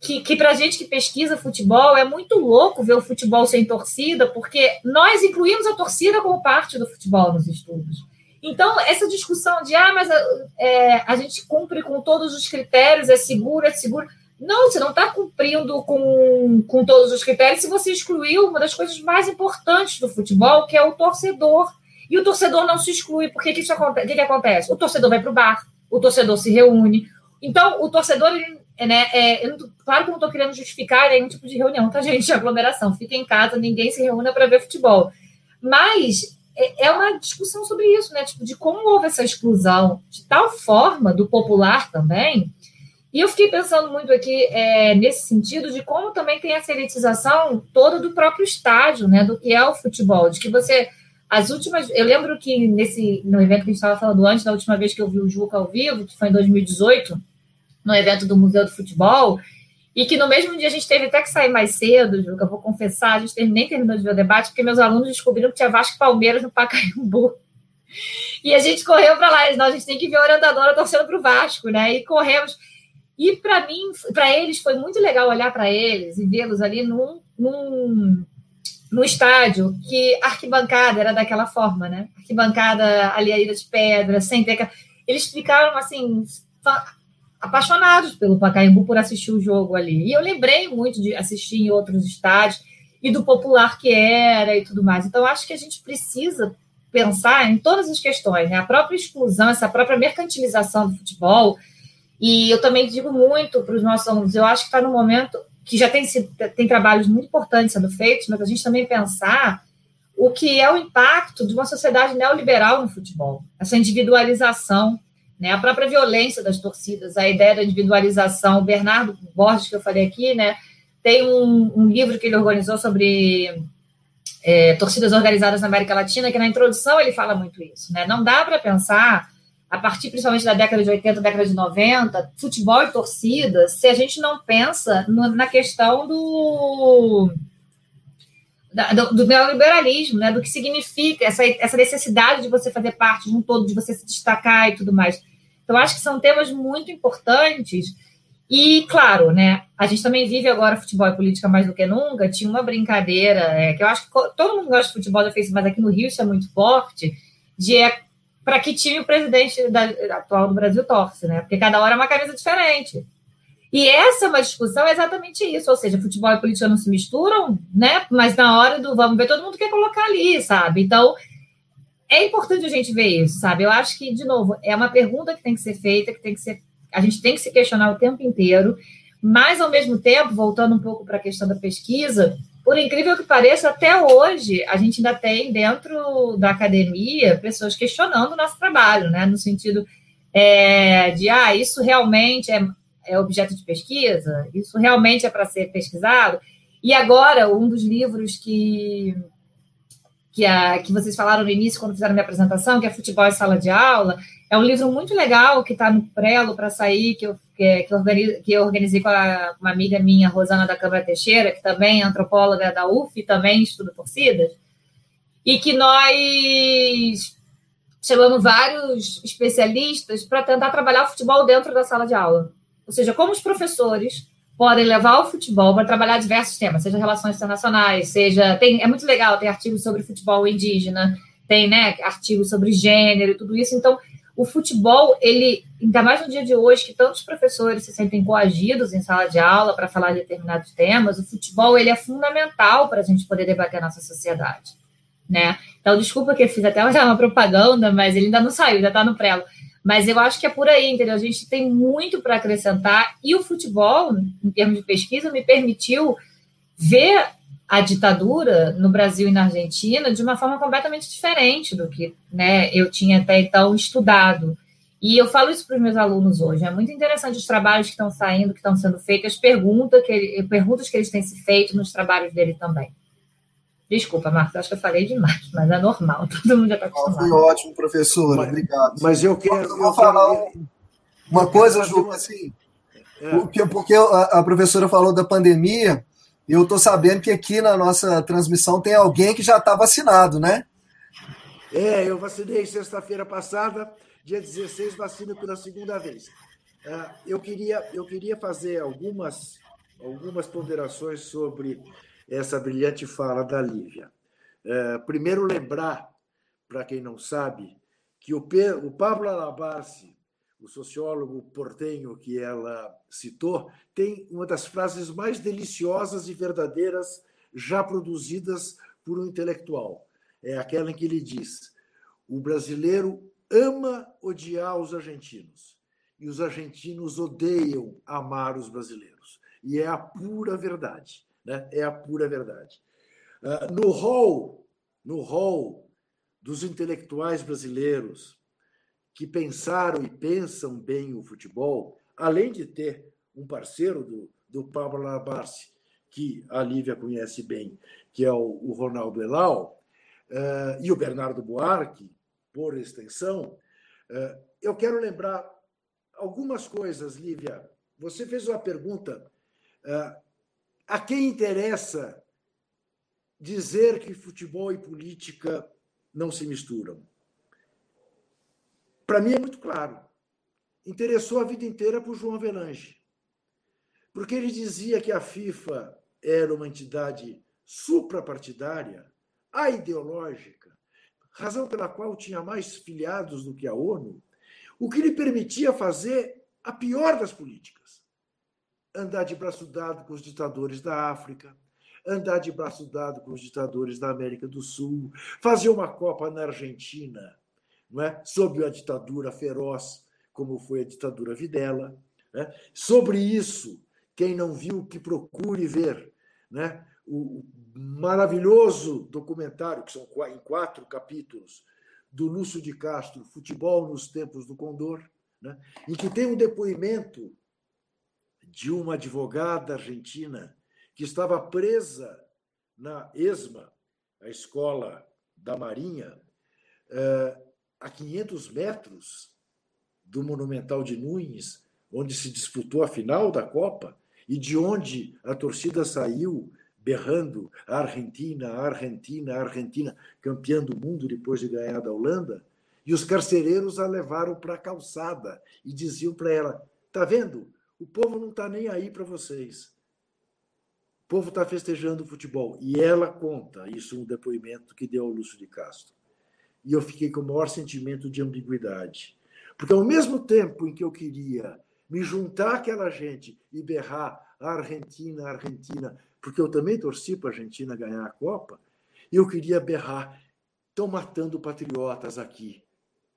que, que para a gente que pesquisa futebol é muito louco ver o futebol sem torcida, porque nós incluímos a torcida como parte do futebol nos estudos. Então, essa discussão de, ah, mas é, a gente cumpre com todos os critérios, é seguro, é seguro. Não, você não está cumprindo com, com todos os critérios se você excluiu uma das coisas mais importantes do futebol, que é o torcedor e o torcedor não se exclui, porque que isso acontece? O que, que acontece? O torcedor vai para o bar, o torcedor se reúne. Então, o torcedor, ele, né, é, não, claro que eu não estou querendo justificar nenhum tipo de reunião, tá, gente? Aglomeração. Fica em casa, ninguém se reúna para ver futebol. Mas é, é uma discussão sobre isso, né? Tipo, de como houve essa exclusão de tal forma do popular também. E eu fiquei pensando muito aqui é, nesse sentido de como também tem essa elitização toda do próprio estádio, né? Do que é o futebol, de que você as últimas, eu lembro que nesse no evento que a gente estava falando antes, da última vez que eu vi o Juca ao vivo, que foi em 2018, no evento do Museu do Futebol, e que no mesmo dia a gente teve até que sair mais cedo, Juca, vou confessar, a gente nem terminou de ver o debate, porque meus alunos descobriram que tinha Vasco Palmeiras no Pacaembu. E a gente correu para lá, nós a gente tem que ver a orientadora torcendo para o Vasco, né? E corremos. E para mim, para eles, foi muito legal olhar para eles e vê-los ali num, num, num estádio que arquibancada era daquela forma, né? Arquibancada ali de pedra, sem ter. Eles ficaram assim apaixonados pelo Pacaembu por assistir o jogo ali. E eu lembrei muito de assistir em outros estádios e do popular que era e tudo mais. Então, acho que a gente precisa pensar em todas as questões, né? A própria exclusão, essa própria mercantilização do futebol. E eu também digo muito para os nossos alunos, eu acho que está no momento que já tem, tem trabalhos muito importantes sendo feitos, mas a gente também pensar o que é o impacto de uma sociedade neoliberal no futebol, essa individualização, né? a própria violência das torcidas, a ideia da individualização. O Bernardo Borges, que eu falei aqui, né? tem um, um livro que ele organizou sobre é, torcidas organizadas na América Latina, que na introdução ele fala muito isso. Né? Não dá para pensar, a partir principalmente da década de 80, década de 90, futebol e torcida, se a gente não pensa no, na questão do da, do, do neoliberalismo, né, do que significa essa, essa necessidade de você fazer parte de um todo, de você se destacar e tudo mais. Então, acho que são temas muito importantes. E, claro, né, a gente também vive agora futebol e política mais do que nunca. Tinha uma brincadeira, é, que eu acho que todo mundo gosta de futebol, já fez, mas aqui no Rio isso é muito forte, de é, para que time o presidente da, atual do Brasil torce, né? Porque cada hora é uma camisa diferente. E essa é uma discussão é exatamente isso, ou seja, futebol e política não se misturam, né? Mas na hora do vamos ver, todo mundo quer colocar ali, sabe? Então, é importante a gente ver isso, sabe? Eu acho que, de novo, é uma pergunta que tem que ser feita, que tem que ser. A gente tem que se questionar o tempo inteiro, mas, ao mesmo tempo, voltando um pouco para a questão da pesquisa, por incrível que pareça, até hoje a gente ainda tem dentro da academia pessoas questionando o nosso trabalho, né? No sentido é, de, ah, isso realmente é é objeto de pesquisa? Isso realmente é para ser pesquisado? E agora, um dos livros que, que, a, que vocês falaram no início, quando fizeram minha apresentação, que é Futebol em Sala de Aula, é um livro muito legal que está no prelo para sair, que eu, que, que, organize, que eu organizei com a, uma amiga minha, Rosana da Câmara Teixeira, que também é antropóloga da UF, também estuda torcidas, e que nós chamamos vários especialistas para tentar trabalhar o futebol dentro da sala de aula. Ou seja, como os professores podem levar o futebol para trabalhar diversos temas, seja relações internacionais, seja. Tem, é muito legal, tem artigos sobre futebol indígena, tem né, artigos sobre gênero e tudo isso. Então, o futebol, ele, ainda mais no dia de hoje, que tantos professores se sentem coagidos em sala de aula para falar de determinados temas, o futebol ele é fundamental para a gente poder debater a nossa sociedade. Né? Então, desculpa que eu fiz até uma propaganda, mas ele ainda não saiu, já está no prelo. Mas eu acho que é por aí, entendeu? A gente tem muito para acrescentar. E o futebol, em termos de pesquisa, me permitiu ver a ditadura no Brasil e na Argentina de uma forma completamente diferente do que né, eu tinha até então estudado. E eu falo isso para os meus alunos hoje. É muito interessante os trabalhos que estão saindo, que estão sendo feitos, as perguntas que, perguntas que eles têm se feito nos trabalhos dele também. Desculpa, Marcos, acho que eu falei demais, mas é normal, todo mundo já está acostumado. Foi ótimo, professor, obrigado. Mas eu quero. Eu falar uma coisa, Ju, assim, é. porque, porque a, a, professora falou da pandemia, e eu estou sabendo que aqui na nossa transmissão tem alguém que já está vacinado, né? É, eu vacinei sexta-feira passada, dia 16, vacino pela segunda vez. Uh, eu, queria, eu queria fazer algumas, algumas ponderações sobre essa brilhante fala da Lívia. É, primeiro, lembrar, para quem não sabe, que o, o Pablo Alabarce, o sociólogo portenho que ela citou, tem uma das frases mais deliciosas e verdadeiras já produzidas por um intelectual. É aquela em que ele diz: o brasileiro ama odiar os argentinos e os argentinos odeiam amar os brasileiros. E é a pura verdade né? é a pura verdade. Ah, no hall, no hall dos intelectuais brasileiros que pensaram e pensam bem o futebol, além de ter um parceiro do, do Pablo Labarce, que a Lívia conhece bem, que é o, o Ronaldo Elal, uh, e o Bernardo Buarque, por extensão, uh, eu quero lembrar algumas coisas, Lívia. Você fez uma pergunta uh, a quem interessa dizer que futebol e política não se misturam? para mim é muito claro. Interessou a vida inteira por João Avelange. Porque ele dizia que a FIFA era uma entidade suprapartidária, aideológica, razão pela qual tinha mais filiados do que a ONU, o que lhe permitia fazer a pior das políticas. Andar de braço dado com os ditadores da África, andar de braço dado com os ditadores da América do Sul, fazer uma Copa na Argentina, não é? sob a ditadura feroz, como foi a ditadura Videla. Né? Sobre isso, quem não viu, que procure ver né? o maravilhoso documentário, que são em quatro capítulos, do Lúcio de Castro, Futebol nos Tempos do Condor, né? em que tem um depoimento de uma advogada argentina que estava presa na ESMA, a escola da Marinha, eh, a 500 metros do Monumental de Nunes, onde se disputou a final da Copa e de onde a torcida saiu berrando Argentina, Argentina, Argentina, campeã do mundo depois de ganhar da Holanda, e os carcereiros a levaram para a calçada e diziam para ela: "Tá vendo? O povo não está nem aí para vocês. O povo está festejando o futebol". E ela conta isso um depoimento que deu ao Lúcio de Castro. E eu fiquei com o maior sentimento de ambiguidade. Porque ao mesmo tempo em que eu queria me juntar àquela gente e berrar Argentina, Argentina, porque eu também torci para a Argentina ganhar a Copa, eu queria berrar: estão matando patriotas aqui,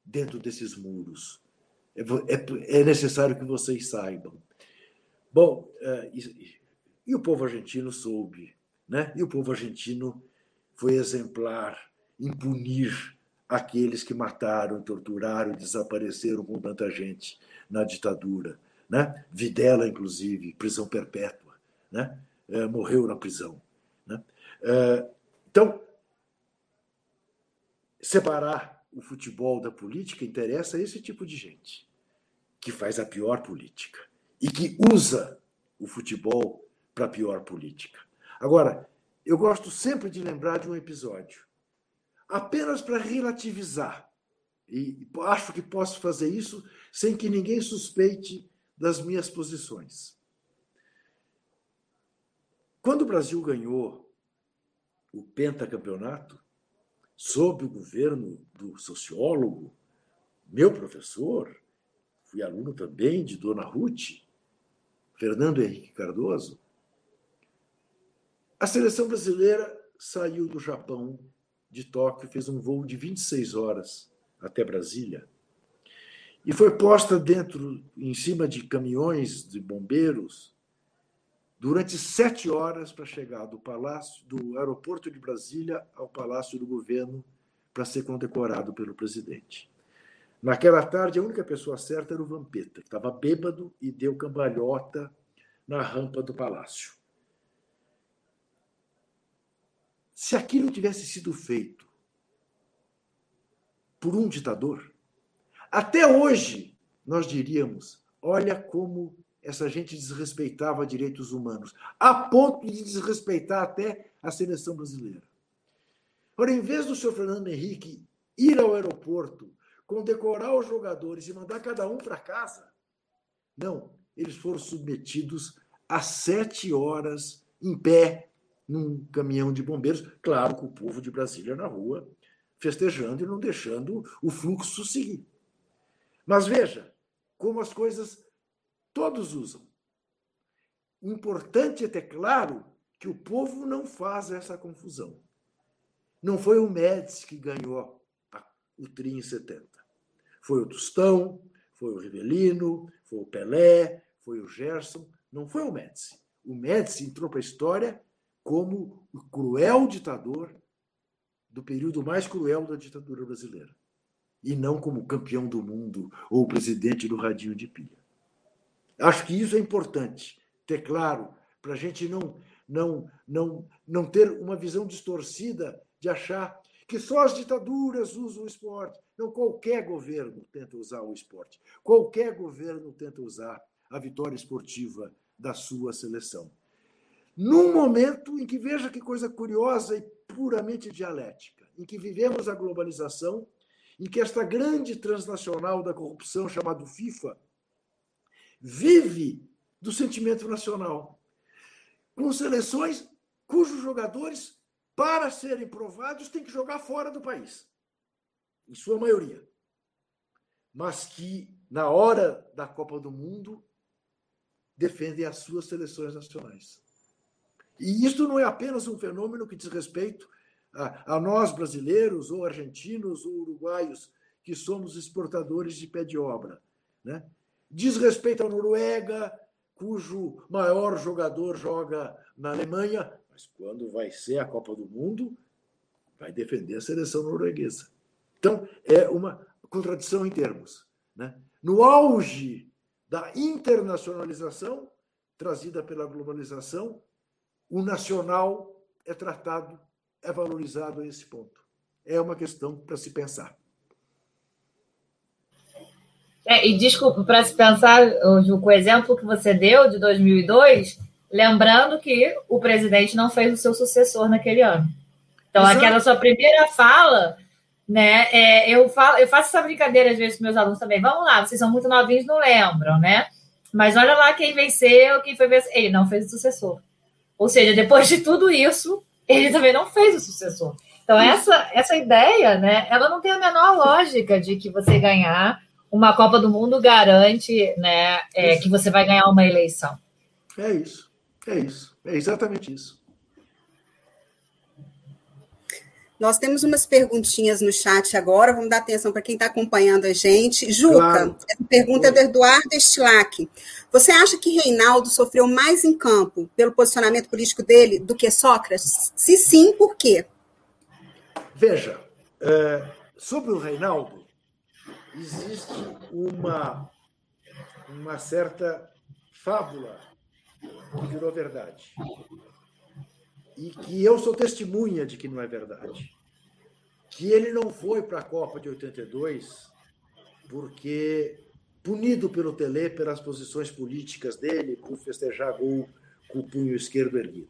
dentro desses muros. É, é, é necessário que vocês saibam. Bom, é, e, e o povo argentino soube, né? E o povo argentino foi exemplar em punir aqueles que mataram, torturaram desapareceram com tanta gente na ditadura. Né? Videla, inclusive, prisão perpétua, né? É, morreu na prisão. Né? É, então, separar o futebol da política interessa a esse tipo de gente que faz a pior política e que usa o futebol para pior política. Agora, eu gosto sempre de lembrar de um episódio, apenas para relativizar. E acho que posso fazer isso sem que ninguém suspeite das minhas posições. Quando o Brasil ganhou o pentacampeonato, sob o governo do sociólogo, meu professor, fui aluno também de Dona Ruth, Fernando Henrique Cardoso, a seleção brasileira saiu do Japão, de Tóquio, fez um voo de 26 horas até Brasília e foi posta dentro, em cima de caminhões de bombeiros, durante sete horas para chegar do palácio, do aeroporto de Brasília ao palácio do governo para ser condecorado pelo presidente. Naquela tarde, a única pessoa certa era o Vampeta, que estava bêbado e deu cambalhota na rampa do palácio. Se aquilo tivesse sido feito por um ditador, até hoje, nós diríamos: olha como essa gente desrespeitava direitos humanos, a ponto de desrespeitar até a seleção brasileira. Ora, em vez do senhor Fernando Henrique ir ao aeroporto, condecorar os jogadores e mandar cada um para casa, não, eles foram submetidos a sete horas em pé num caminhão de bombeiros, claro, com o povo de Brasília na rua, festejando e não deixando o fluxo seguir. Mas veja como as coisas todos usam. Importante é ter claro que o povo não faz essa confusão. Não foi o Médici que ganhou o TRI em 70. Foi o Tostão, foi o Rivelino, foi o Pelé, foi o Gerson, não foi o Médici. O Médici entrou para a história como o cruel ditador do período mais cruel da ditadura brasileira e não como campeão do mundo ou presidente do radinho de pilha. Acho que isso é importante ter claro para a gente não, não, não, não ter uma visão distorcida de achar que só as ditaduras usam o esporte. Não, qualquer governo tenta usar o esporte. Qualquer governo tenta usar a vitória esportiva da sua seleção. Num momento em que, veja que coisa curiosa e puramente dialética, em que vivemos a globalização em que esta grande transnacional da corrupção chamada FIFA vive do sentimento nacional, com seleções cujos jogadores, para serem provados, têm que jogar fora do país, em sua maioria. Mas que, na hora da Copa do Mundo, defendem as suas seleções nacionais. E isto não é apenas um fenômeno que diz respeito a, a nós brasileiros, ou argentinos, ou uruguaios, que somos exportadores de pé de obra. Né? Diz respeito à Noruega, cujo maior jogador joga na Alemanha, mas quando vai ser a Copa do Mundo, vai defender a seleção norueguesa. Então, é uma contradição em termos. Né? No auge da internacionalização trazida pela globalização, o nacional é tratado, é valorizado a esse ponto. É uma questão para se pensar. É, e desculpa, para se pensar, com o exemplo que você deu de 2002, lembrando que o presidente não fez o seu sucessor naquele ano. Então, Exato. aquela sua primeira fala, né? É, eu, falo, eu faço essa brincadeira às vezes com meus alunos também. Vamos lá, vocês são muito novinhos, não lembram, né? Mas olha lá quem venceu, quem foi vencer. Ele não fez o sucessor. Ou seja, depois de tudo isso, ele também não fez o sucessor. Então, essa, essa ideia, né, ela não tem a menor lógica de que você ganhar uma Copa do Mundo garante né, é, que você vai ganhar uma eleição. É isso, é isso, é exatamente isso. Nós temos umas perguntinhas no chat agora, vamos dar atenção para quem está acompanhando a gente. Juca, claro. essa pergunta é do Eduardo Estilac. Você acha que Reinaldo sofreu mais em campo pelo posicionamento político dele do que Sócrates? Se sim, por quê? Veja, é, sobre o Reinaldo, existe uma, uma certa fábula virou verdade. E que eu sou testemunha de que não é verdade. Que ele não foi para a Copa de 82 porque, punido pelo Tele pelas posições políticas dele, por festejar gol com o punho esquerdo erguido.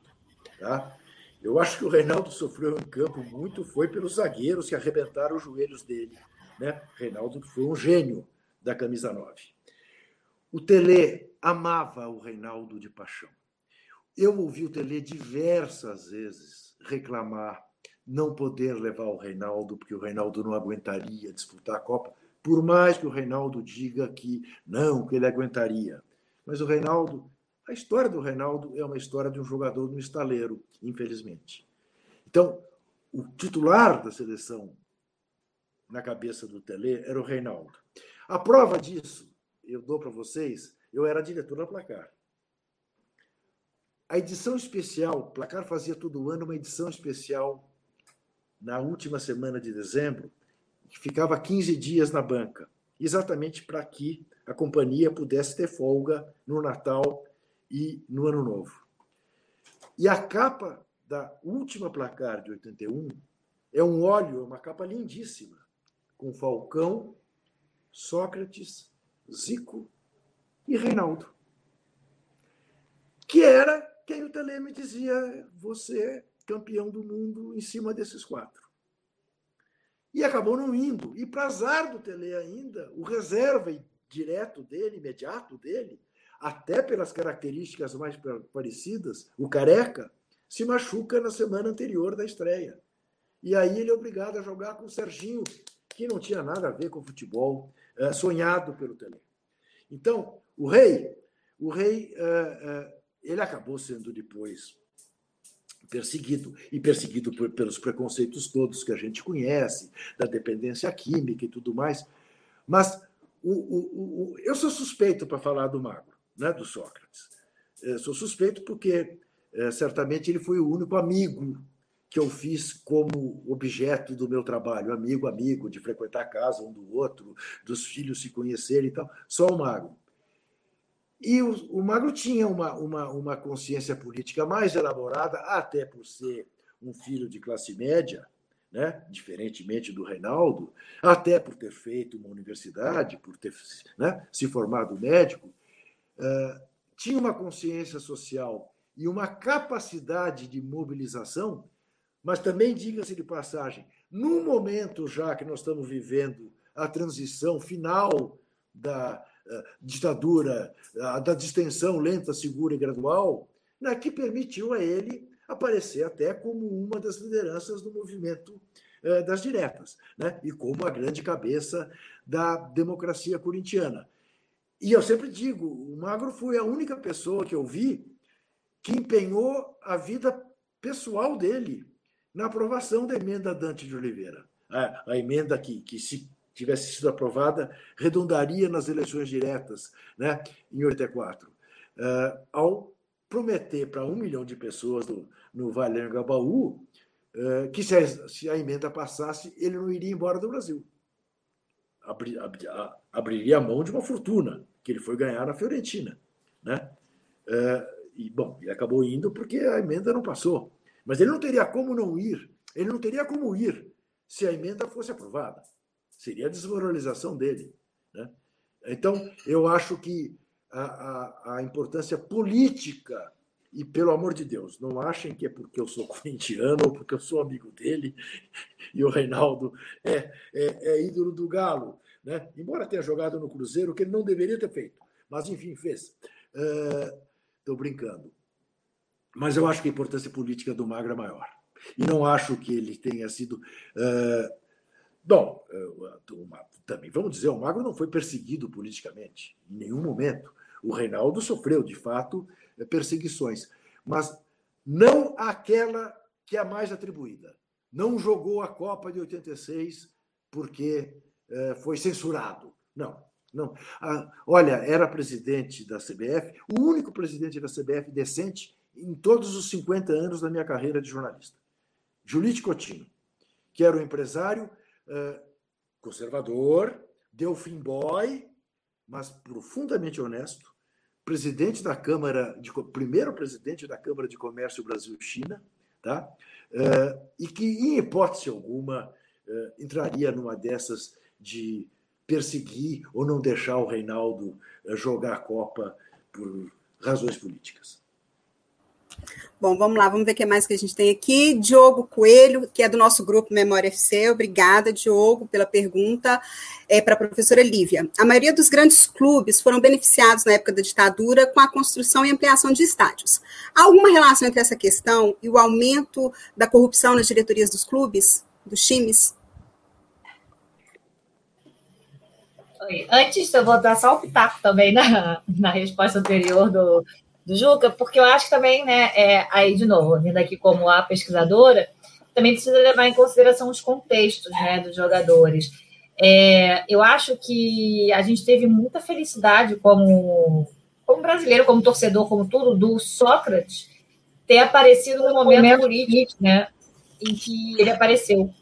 Tá? Eu acho que o Reinaldo sofreu em campo muito foi pelos zagueiros que arrebentaram os joelhos dele né? Reinaldo foi um gênio da camisa 9. O Tele amava o Reinaldo de paixão. Eu ouvi o Tele diversas vezes reclamar não poder levar o Reinaldo, porque o Reinaldo não aguentaria disputar a Copa, por mais que o Reinaldo diga que não, que ele aguentaria. Mas o Reinaldo, a história do Reinaldo é uma história de um jogador no estaleiro, infelizmente. Então, o titular da seleção na cabeça do Tele era o Reinaldo. A prova disso, eu dou para vocês, eu era diretor da Placar. A edição especial, Placar fazia todo ano uma edição especial na última semana de dezembro, que ficava 15 dias na banca, exatamente para que a companhia pudesse ter folga no Natal e no Ano Novo. E a capa da última placar de 81 é um óleo, uma capa lindíssima, com Falcão, Sócrates, Zico e Reinaldo. Que era quem o Teleme dizia: você é campeão do mundo em cima desses quatro. E acabou não indo. E para azar do Tele ainda, o reserva direto dele, imediato dele, até pelas características mais parecidas, o Careca, se machuca na semana anterior da estreia. E aí ele é obrigado a jogar com o Serginho, que não tinha nada a ver com futebol, sonhado pelo Tele. Então, o rei, o rei, é, é, ele acabou sendo depois perseguido e perseguido por, pelos preconceitos todos que a gente conhece, da dependência química e tudo mais. Mas o, o, o, eu sou suspeito para falar do Magro, né, do Sócrates. Eu sou suspeito porque é, certamente ele foi o único amigo que eu fiz como objeto do meu trabalho, amigo, amigo, de frequentar a casa um do outro, dos filhos se conhecerem e tal, só o Magro. E o, o Magro tinha uma, uma, uma consciência política mais elaborada, até por ser um filho de classe média, né? diferentemente do Reinaldo, até por ter feito uma universidade, por ter né? se formado médico, uh, tinha uma consciência social e uma capacidade de mobilização mas também, diga-se de passagem, num momento já que nós estamos vivendo a transição final da uh, ditadura, uh, da distensão lenta, segura e gradual, né, que permitiu a ele aparecer até como uma das lideranças do movimento uh, das diretas, né, e como a grande cabeça da democracia corintiana. E eu sempre digo, o Magro foi a única pessoa que eu vi que empenhou a vida pessoal dele na aprovação da emenda Dante de Oliveira. A, a emenda que, que, se tivesse sido aprovada, redundaria nas eleições diretas né, em 84. Uh, eh, ao prometer para um milhão de pessoas do, no Vale do Gabaú uh, que se a, se a, emenda passasse, ele não iria embora do Brasil. Abri, abri, a, abriria a mão de uma fortuna que ele foi ganhar na Fiorentina. Né? Uh, e, bom, ele acabou indo porque a emenda não passou. Mas ele não teria como não ir, ele não teria como ir se a emenda fosse aprovada. Seria a desmoralização dele. Né? Então, eu acho que a, a, a, importância política, e pelo amor de Deus, não achem que é porque eu sou corintiano ou porque eu sou amigo dele e o Reinaldo é, é, é ídolo do Galo. Né? Embora tenha jogado no Cruzeiro, que ele não deveria ter feito. Mas, enfim, fez. Estou uh, brincando. Mas eu acho que a importância política do Magro é maior. E não acho que ele tenha sido. Uh, bom, uh, também vamos dizer, o Magro não foi perseguido politicamente, em nenhum momento. O Reinaldo sofreu, de fato, perseguições, mas não aquela que é a mais atribuída. Não jogou a Copa de 86 porque uh, foi censurado. Não, não. Ah, olha, era presidente da CBF, o único presidente da CBF decente em todos os 50 anos da minha carreira de jornalista. Julite Coutinho, que era um empresário uh, conservador, Delfim Boy, mas profundamente honesto, presidente da Câmara, de, primeiro presidente da Câmara de Comércio Brasil-China, tá? Uh, e que, em hipótese alguma, uh, entraria numa dessas de perseguir ou não deixar o Reinaldo jogar a Copa por razões políticas. Bom, vamos lá, vamos ver o que mais que a gente tem aqui. Diogo Coelho, que é do nosso grupo Memória FC. Obrigada, Diogo, pela pergunta. É, para a professora Lívia. A maioria dos grandes clubes foram beneficiados na época da ditadura com a construção e ampliação de estádios. Há alguma relação entre essa questão e o aumento da corrupção nas diretorias dos clubes, dos times? Antes, eu vou dar só o pitaco também na, na resposta anterior do, do Juca, porque eu acho que também, né, é, aí de novo, vindo aqui como a pesquisadora, também precisa levar em consideração os contextos né, dos jogadores. É, eu acho que a gente teve muita felicidade como, como brasileiro, como torcedor, como tudo, do Sócrates ter aparecido no momento político, né, em que ele apareceu.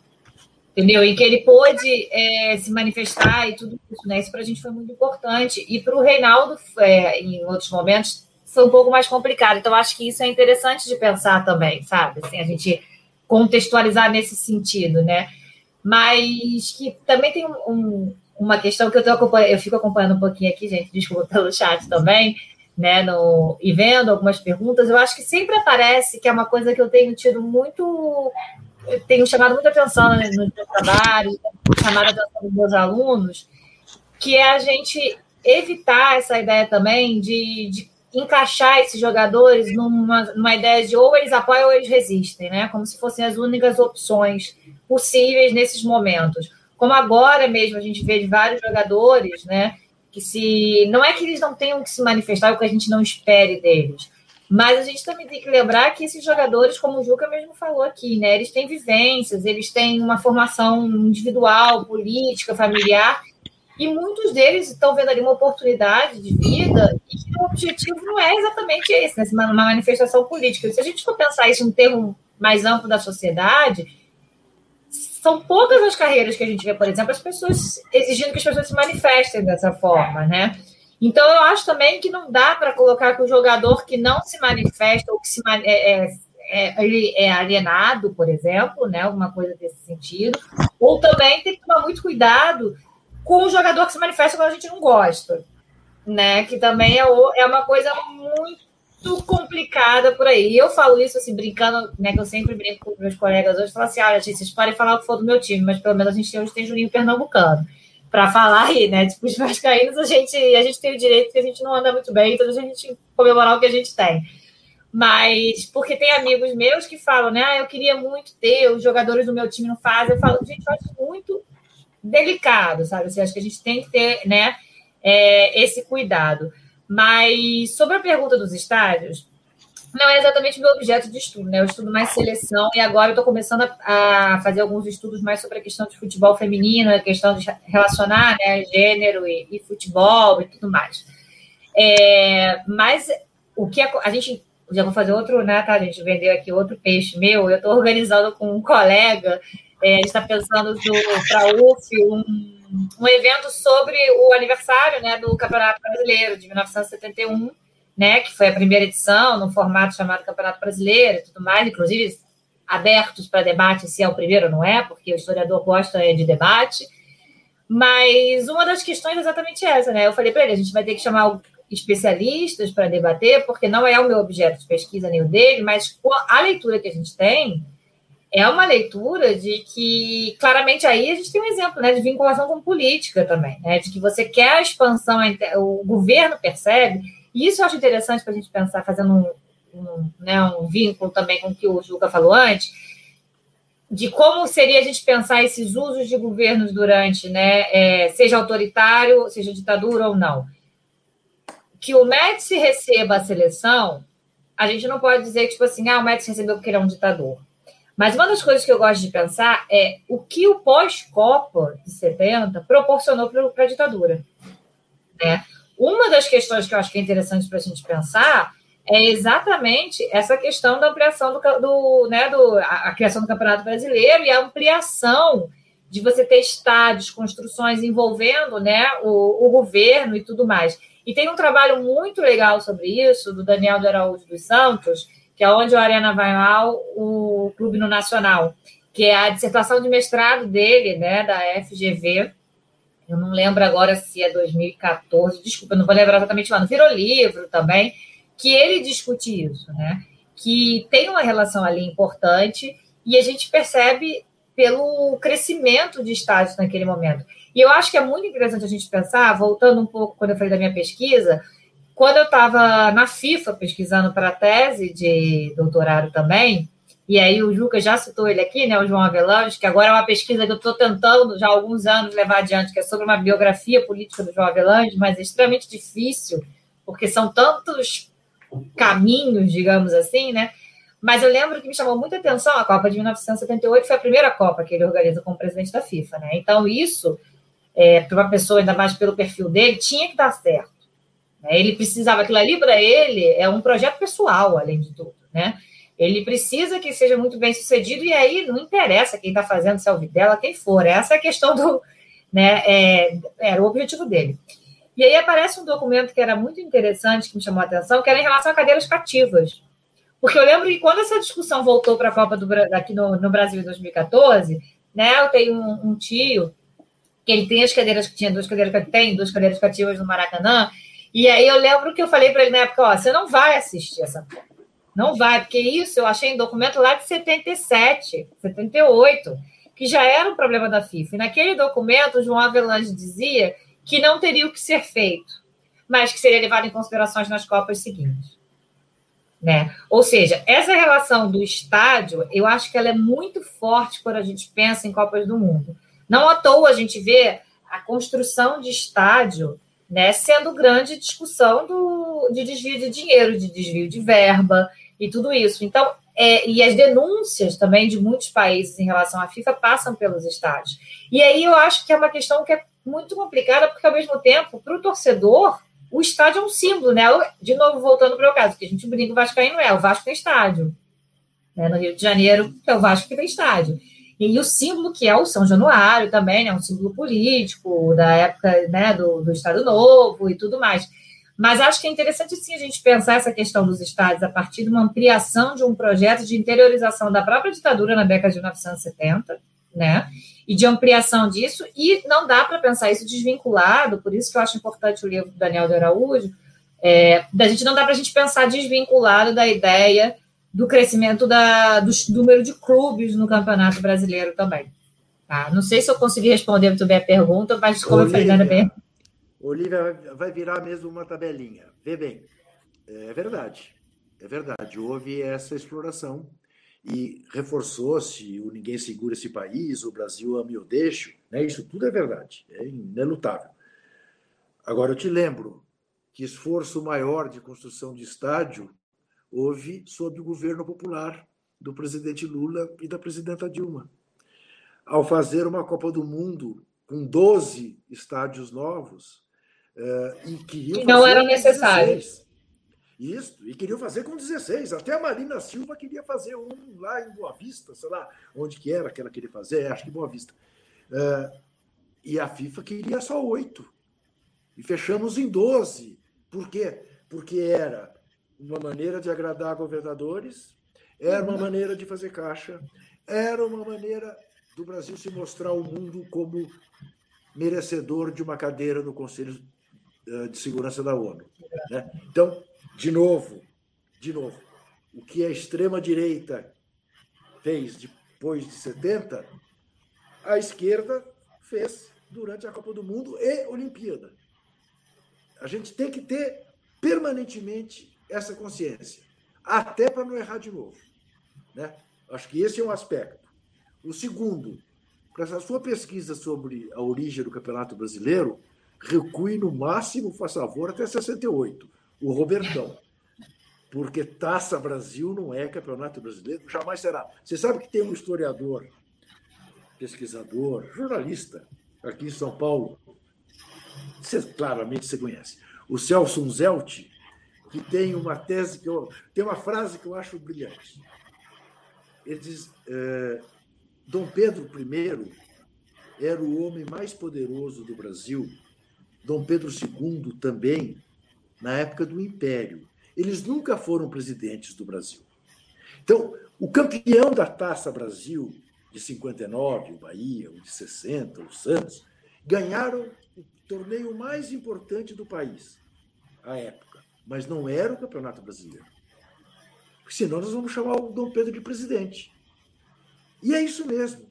Entendeu? Em que ele pôde é, se manifestar e tudo isso, né? Isso para a gente foi muito importante. E para o Reinaldo, é, em outros momentos, foi um pouco mais complicado. Então, acho que isso é interessante de pensar também, sabe? Assim, a gente contextualizar nesse sentido, né? Mas que também tem um, uma questão que eu, tô eu fico acompanhando um pouquinho aqui, gente, desculpa pelo chat também, né? No, e vendo algumas perguntas, eu acho que sempre aparece que é uma coisa que eu tenho tido muito. Tenho chamado muita atenção né, no meu trabalho, chamado a atenção dos meus alunos, que é a gente evitar essa ideia também de, de encaixar esses jogadores numa, numa ideia de ou eles apoiam ou eles resistem, né? Como se fossem as únicas opções possíveis nesses momentos. Como agora mesmo a gente vê de vários jogadores, né? Que se. Não é que eles não tenham que se manifestar o que a gente não espere deles. Mas a gente também tem que lembrar que esses jogadores, como o Juca mesmo falou aqui, né? Eles têm vivências, eles têm uma formação individual, política, familiar, e muitos deles estão vendo ali uma oportunidade de vida e o objetivo não é exatamente esse, né? uma manifestação política. Se a gente for pensar isso em um termo mais amplo da sociedade, são poucas as carreiras que a gente vê, por exemplo, as pessoas exigindo que as pessoas se manifestem dessa forma, né? Então, eu acho também que não dá para colocar que o jogador que não se manifesta ou que se, é, é, é, ele é alienado, por exemplo, né? Alguma coisa desse sentido. Ou também tem que tomar muito cuidado com o jogador que se manifesta quando a gente não gosta, né? Que também é, é uma coisa muito complicada por aí. E eu falo isso assim, brincando, né? Que eu sempre brinco com meus colegas hoje, falo assim: olha, gente, vocês podem falar o que for do meu time, mas pelo menos a gente hoje tem Juninho Pernambucano para falar aí, né? Tipo, os vascaínos, a gente, a gente tem o direito que a gente não anda muito bem, então a gente comemorar o que a gente tem. Mas, porque tem amigos meus que falam, né? Ah, eu queria muito ter, os jogadores do meu time não fazem. Eu falo, gente, eu acho muito delicado, sabe? Assim, acho que a gente tem que ter, né, é, esse cuidado. Mas sobre a pergunta dos estádios, não é exatamente meu objeto de estudo, né? Eu estudo mais seleção e agora eu estou começando a, a, fazer alguns estudos mais sobre a questão de futebol feminino, a questão de relacionar né, gênero e, e futebol e tudo mais. É, mas o que a, a, gente. Já vou fazer outro, né, tá, gente? Vender aqui outro peixe meu. Eu estou organizando com um colega, é, a gente está pensando para a UF um, um evento sobre o aniversário né, do Campeonato Brasileiro de 1971 né, que foi a primeira edição, no formato chamado Campeonato Brasileiro e tudo mais, inclusive abertos para debate se é o primeiro ou não é, porque o historiador gosta de debate. Mas uma das questões é exatamente essa, né? Eu falei para ele, a gente vai ter que chamar especialistas para debater, porque não é o meu objeto de pesquisa nem o dele, mas a leitura que a gente tem é uma leitura de que, claramente, aí a gente tem um exemplo né, de vinculação com política também, né, de que você quer a expansão, o governo percebe e isso eu acho interessante para a gente pensar, fazendo um, um, né, um vínculo também com o que o Juca falou antes, de como seria a gente pensar esses usos de governos durante, né, é, seja autoritário, seja ditadura ou não. Que o Médici receba a seleção, a gente não pode dizer, tipo assim, ah, o Médici recebeu porque ele é um ditador. Mas uma das coisas que eu gosto de pensar é o que o pós-Copa de 70 proporcionou para a ditadura. Né? Uma das questões que eu acho que é interessante para a gente pensar é exatamente essa questão da ampliação do, do né, do, a, a, criação do Campeonato Brasileiro e a ampliação de você ter estádios, construções envolvendo né, o, o governo e tudo mais. E tem um trabalho muito legal sobre isso, do Daniel de Araújo dos Santos, que é onde o Arena vai lá, o Clube no Nacional, que é a dissertação de mestrado dele, né, da FGV, eu não lembro agora se é 2014, desculpa, não vou lembrar exatamente o ano. Virou livro também, que ele discute isso, né? Que tem uma relação ali importante e a gente percebe pelo crescimento de estádios naquele momento. E eu acho que é muito interessante a gente pensar, voltando um pouco quando eu falei da minha pesquisa, quando eu estava na FIFA pesquisando para a tese de doutorado também, e aí o Juca já citou ele aqui, né, o João Avelange, que agora é uma pesquisa que eu estou tentando já há alguns anos levar adiante, que é sobre uma biografia política do João Avelange, mas é extremamente difícil, porque são tantos caminhos, digamos assim, né? Mas eu lembro que me chamou muita atenção a Copa de 1978, foi a primeira Copa que ele organiza como presidente da FIFA, né? Então, isso, é, para uma pessoa, ainda mais pelo perfil dele, tinha que dar certo. Né? Ele precisava, aquilo ali para ele é um projeto pessoal, além de tudo, né? Ele precisa que seja muito bem sucedido, e aí não interessa quem está fazendo, se é o Videla, quem for. Essa é a questão do. Né, é, era o objetivo dele. E aí aparece um documento que era muito interessante, que me chamou a atenção, que era em relação a cadeiras cativas. Porque eu lembro que quando essa discussão voltou para a Copa do, aqui no, no, Brasil em 2014, né, eu tenho um, um, tio que ele tem as cadeiras, tinha duas cadeiras, tem duas cadeiras cativas no Maracanã, e aí eu lembro que eu falei para ele na época, ó, você não vai assistir essa Copa. Não vai, porque isso eu achei em documento lá de 77, 78, que já era um problema da FIFA. E naquele documento, o João Avelange dizia que não teria o que ser feito, mas que seria levado em considerações nas Copas seguintes. Né? Ou seja, essa relação do estádio, eu acho que ela é muito forte quando a gente pensa em Copas do Mundo. Não à toa a gente vê a construção de estádio né, sendo grande discussão do, de desvio de dinheiro, de desvio de verba, e tudo isso. Então, é, e as denúncias também de muitos países em relação à FIFA passam pelos estádios. E aí eu acho que é uma questão que é muito complicada, porque ao mesmo tempo, para o torcedor, o estádio é um símbolo, né? De novo, voltando para o caso, que a gente brinca, o Vasco não é, o Vasco tem estádio. Né? No Rio de Janeiro, é o Vasco que tem estádio. E o símbolo que é o São Januário também, né? Um símbolo político da época né, do, do Estado Novo e tudo mais. Mas acho que é interessante sim a gente pensar essa questão dos estados a partir de uma ampliação de um projeto de interiorização da própria ditadura na década de 1970, né? E de ampliação disso, e não dá para pensar isso desvinculado, por isso que eu acho importante o livro do Daniel de Araújo, É, a gente não dá para a gente pensar desvinculado da ideia do crescimento da, do número de clubes no Campeonato Brasileiro também. Tá? Não sei se eu consegui responder muito bem a pergunta, mas como Olívia, eu falei, bem. Olivia vai virar mesmo uma tabelinha. Vê bem, é verdade, é verdade. Houve essa exploração e reforçou-se o ninguém segura esse país, o Brasil ama e eu deixo. Né? Isso tudo é verdade, é inelutável. Agora, eu te lembro que esforço maior de construção de estádio houve sob o governo popular do presidente Lula e da presidenta Dilma. Ao fazer uma Copa do Mundo com 12 estádios novos, uh, e que não eram necessários. Isso, e queriam fazer com 16. Até a Marina Silva queria fazer um lá em Boa Vista, sei lá, onde que era que ela queria fazer, acho que Boa Vista. Uh, e a FIFA queria só oito. E fechamos em 12. Por quê? Porque era uma maneira de agradar governadores, era uma maneira de fazer caixa, era uma maneira do Brasil se mostrar ao mundo como merecedor de uma cadeira no Conselho eh, de Segurança da ONU. Né? Então, de novo, de novo, o que a extrema-direita fez depois de 70, a esquerda fez durante a Copa do Mundo e Olimpíada. A gente tem que ter permanentemente essa consciência, até para não errar de novo. Né? Acho que esse é um aspecto. O segundo, para essa sua pesquisa sobre a origem do Campeonato Brasileiro, recue no máximo, faz favor, até 68 o Robertão. Porque Taça Brasil não é campeonato brasileiro, jamais será. Você sabe que tem um historiador, pesquisador, jornalista, aqui em São Paulo, você, claramente você conhece, o Celso Unzelt, que tem uma tese que eu. tem uma frase que eu acho brilhante. Ele diz: é, Dom Pedro I era o homem mais poderoso do Brasil, Dom Pedro II também na época do Império. Eles nunca foram presidentes do Brasil. Então, o campeão da Taça Brasil de 59, o Bahia, o de 60, o Santos, ganharam o torneio mais importante do país à época, mas não era o Campeonato Brasileiro. Porque senão nós vamos chamar o Dom Pedro de presidente. E é isso mesmo.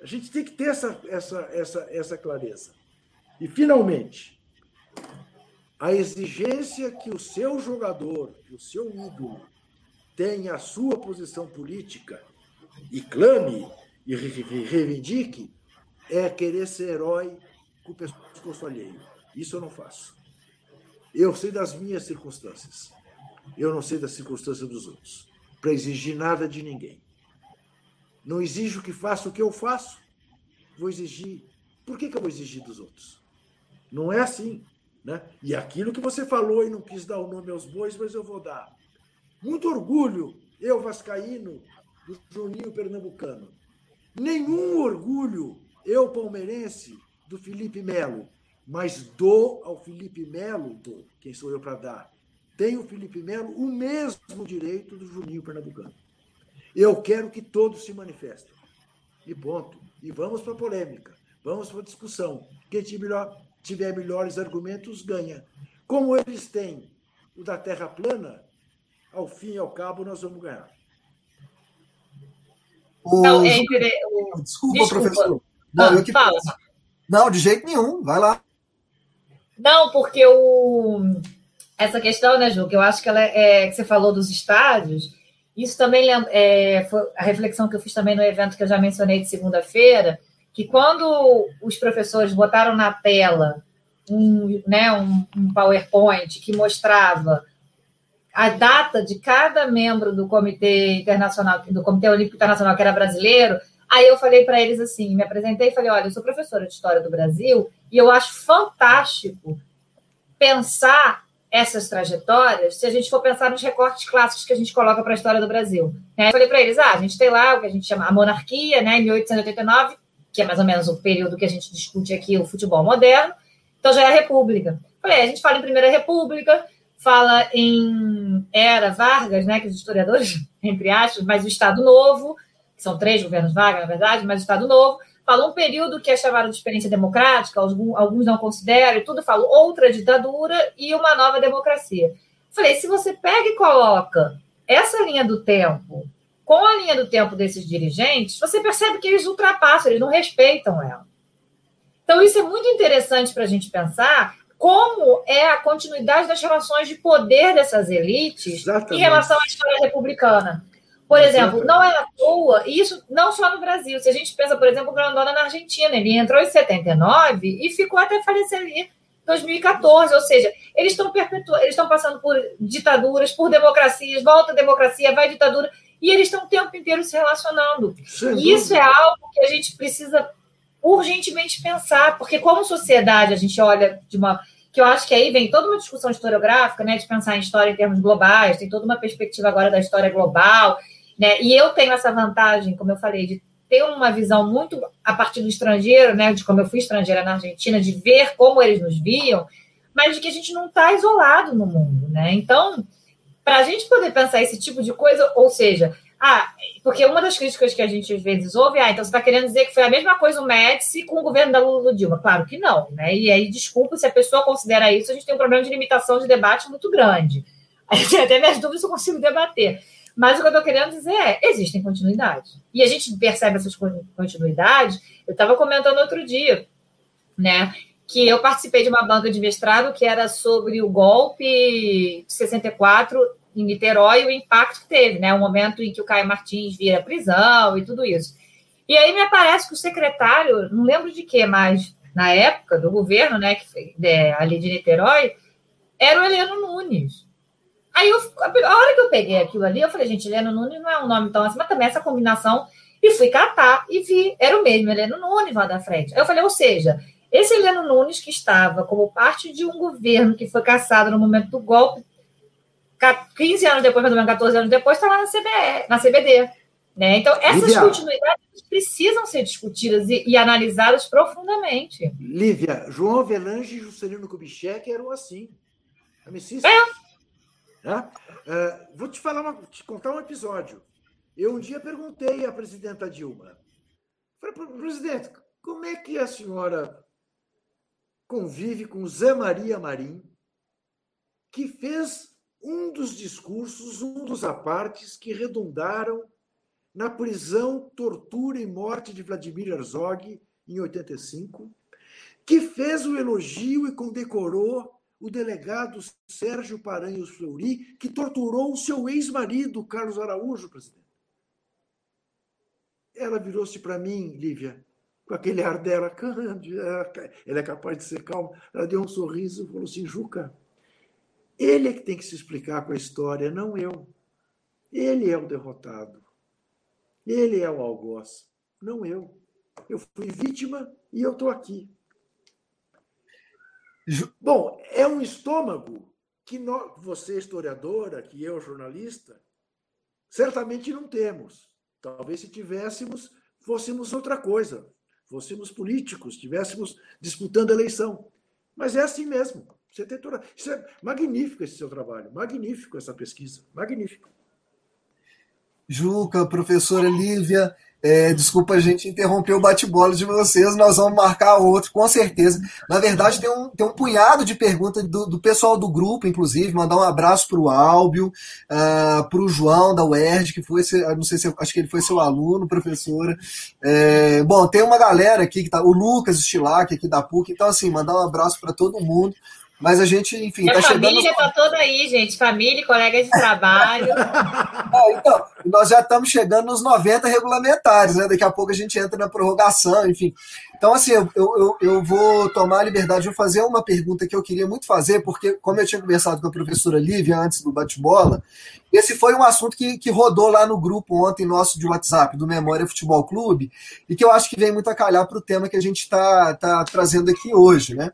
A gente tem que ter essa, essa, essa, essa clareza. E, finalmente, a exigência que o seu jogador, que o seu ídolo, tenha a sua posição política e clame e reivindique é querer ser herói com o pescoço alheio. Isso eu não faço. Eu sei das minhas circunstâncias. Eu não sei das circunstâncias dos outros. Para exigir nada de ninguém. Não exijo que faça o que eu faço. Vou exigir. Por que, que eu vou exigir dos outros? Não é assim. Né? E aquilo que você falou e não quis dar o nome aos bois, mas eu vou dar. Muito orgulho, eu vascaíno, do Juninho Pernambucano. Nenhum orgulho, eu palmeirense, do Felipe Melo. Mas dou ao Felipe Melo, dou, quem sou eu para dar? Tem o Felipe Melo o mesmo direito do Juninho Pernambucano. Eu quero que todos se manifestem. E ponto. E vamos para a polêmica. Vamos para a discussão. Quem tiver melhor, tiver melhores argumentos, ganha. Como eles têm o da Terra plana, ao fim e ao cabo, nós vamos ganhar. O... Não, é o... Desculpa, Desculpa, professor. Não, ah, que... fala. Não, de jeito nenhum. Vai lá. Não, porque o... essa questão, né, Ju, que eu acho que ela é, que você falou dos estádios, isso também é, foi a reflexão que eu fiz também no evento que eu já mencionei de segunda-feira, que quando os professores botaram na tela um, né, um, um PowerPoint que mostrava a data de cada membro do Comitê Internacional, do Comitê Olímpico Internacional que era brasileiro, aí eu falei para eles assim, me apresentei e falei, olha, eu sou professora de História do Brasil e eu acho fantástico pensar essas trajetórias se a gente for pensar nos recortes clássicos que a gente coloca para a história do Brasil. Né? Eu falei para eles, ah, a gente tem lá o que a gente chama a monarquia, né, em 1889, que é mais ou menos o período que a gente discute aqui o futebol moderno. Então já é a República. Falei, a gente fala em Primeira República, fala em Era Vargas, né, que os historiadores, entre aspas, mas o Estado Novo, são três governos Vargas, na verdade, mas o Estado Novo. Fala um período que é chamado de experiência democrática, alguns não consideram, e tudo falo outra ditadura e uma nova democracia. Falei, se você pega e coloca essa linha do tempo com a linha do tempo desses dirigentes, você percebe que eles ultrapassam, eles não respeitam ela. Então, isso é muito interessante para a gente pensar como é a continuidade das relações de poder dessas elites Exatamente. em relação à história republicana. Por exemplo, não é à toa, e isso não só no Brasil. Se a gente pensa, por exemplo, o Grandona na Argentina, ele entrou em 79 e ficou até falecer ali em 2014. Ou seja, eles estão perpetu... eles estão passando por ditaduras, por democracias, volta a democracia, vai ditadura, e eles estão o tempo inteiro se relacionando. e isso é algo que a gente precisa urgentemente pensar, porque como sociedade a gente olha de uma que eu acho que aí vem toda uma discussão historiográfica, né, de pensar em história em termos globais, tem toda uma perspectiva agora da história global, né? E eu tenho essa vantagem, como eu falei, de ter uma visão muito a partir do estrangeiro, né? De como eu fui estrangeira na Argentina, de ver como eles nos viam, mas de que a gente não está isolado no mundo, né? Então, para a gente poder pensar esse tipo de coisa, ou seja, ah, porque uma das críticas que a gente às vezes ouve, ah, então você está querendo dizer que foi a mesma coisa o Médici com o governo da Lula Dilma. Claro que não, né? E aí, desculpa, se a pessoa considera isso, a gente tem um problema de limitação de debate muito grande. Até minhas dúvidas eu consigo debater. Mas o que eu estou querendo dizer é: existem continuidades. E a gente percebe essas continuidades. Eu estava comentando outro dia, né? Que eu participei de uma banca de mestrado que era sobre o golpe de 64 em Niterói e o impacto que teve, né? O momento em que o Caio Martins vira prisão e tudo isso. E aí me aparece que o secretário, não lembro de quê, mas na época do governo, né, que, é, ali de Niterói, era o Heleno Nunes. Aí, eu, a hora que eu peguei aquilo ali, eu falei, gente, Heleno Nunes não é um nome tão assim, mas também essa combinação. E fui catar e vi, era o mesmo Heleno Nunes lá da frente. Aí eu falei, ou seja, esse Heleno Nunes que estava como parte de um governo que foi caçado no momento do golpe, 15 anos depois, mais ou menos 14 anos depois, está lá na, CBE, na CBD. Né? Então, essas Lívia, continuidades precisam ser discutidas e, e, analisadas profundamente. Lívia, João Avelange e Juscelino Kubitschek eram assim. É. Uh, vou te falar, uma, te contar um episódio. Eu um dia perguntei à presidenta Dilma, falei, presidente, como é que a senhora convive com Zé Maria Marim, que fez um dos discursos, um dos apartes que redundaram na prisão, tortura e morte de Vladimir Herzog em 85, que fez o elogio e condecorou o delegado Sérgio Paranhos Fleury, que torturou o seu ex-marido, Carlos Araújo, presidente. Ela virou-se para mim, Lívia, com aquele ar dela, ela é capaz de ser calma. Ela deu um sorriso e falou assim: Juca, ele é que tem que se explicar com a história, não eu. Ele é o derrotado. Ele é o algoz, não eu. Eu fui vítima e eu estou aqui. Bom, é um estômago que nós, você, historiadora, que eu, jornalista, certamente não temos. Talvez se tivéssemos, fôssemos outra coisa, fôssemos políticos, estivéssemos disputando a eleição. Mas é assim mesmo. Você tem toda... Isso é magnífico esse seu trabalho, magnífico essa pesquisa, magnífico. Juca, professora Lívia, é, desculpa a gente interromper o bate-bola de vocês, nós vamos marcar outro, com certeza. Na verdade, tem um, tem um punhado de perguntas do, do pessoal do grupo, inclusive, mandar um abraço para o Álbio, uh, ah, para o João da UERJ, que foi, não sei se acho que ele foi seu aluno, professora. É, bom, tem uma galera aqui que tá, o Lucas Stilac aqui da PUC, então assim, mandar um abraço para todo mundo. Mas a gente, enfim, está chegando. A família está toda aí, gente. Família, colegas de trabalho. é, então, nós já estamos chegando nos 90 regulamentares, né? Daqui a pouco a gente entra na prorrogação, enfim. Então, assim, eu, eu, eu vou tomar a liberdade de fazer uma pergunta que eu queria muito fazer, porque, como eu tinha conversado com a professora Lívia antes do bate-bola, esse foi um assunto que, que rodou lá no grupo ontem nosso de WhatsApp, do Memória Futebol Clube, e que eu acho que vem muito a calhar para o tema que a gente está tá trazendo aqui hoje, né?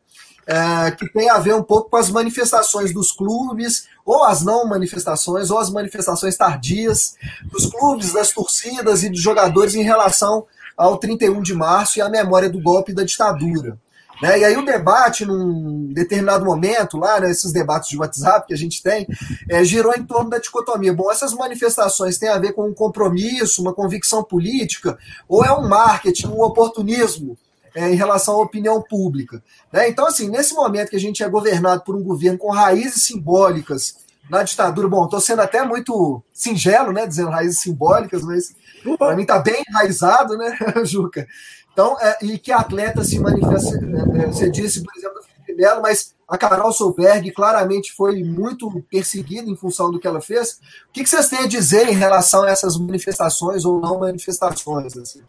É, que tem a ver um pouco com as manifestações dos clubes, ou as não manifestações, ou as manifestações tardias dos clubes, das torcidas e dos jogadores em relação ao 31 de março e à memória do golpe da ditadura. Né? E aí o debate, num determinado momento, lá, né, debates de WhatsApp que a gente tem, é, girou em torno da dicotomia. Bom, essas manifestações têm a ver com um compromisso, uma convicção política, ou é um marketing, um oportunismo é, em relação à opinião pública? Né? Então, assim, nesse momento que a gente é governado por um governo com raízes simbólicas na ditadura, bom, estou sendo até muito singelo, né, dizendo raízes simbólicas, mas para mim está bem enraizado, né, Juca? Então, é, e que atleta se manifesta, é, é, você disse, por exemplo, Melo, mas a Carol Solberg claramente foi muito perseguida em função do que ela fez. O que, vocês têm a dizer em relação a essas manifestações ou não manifestações? Assim?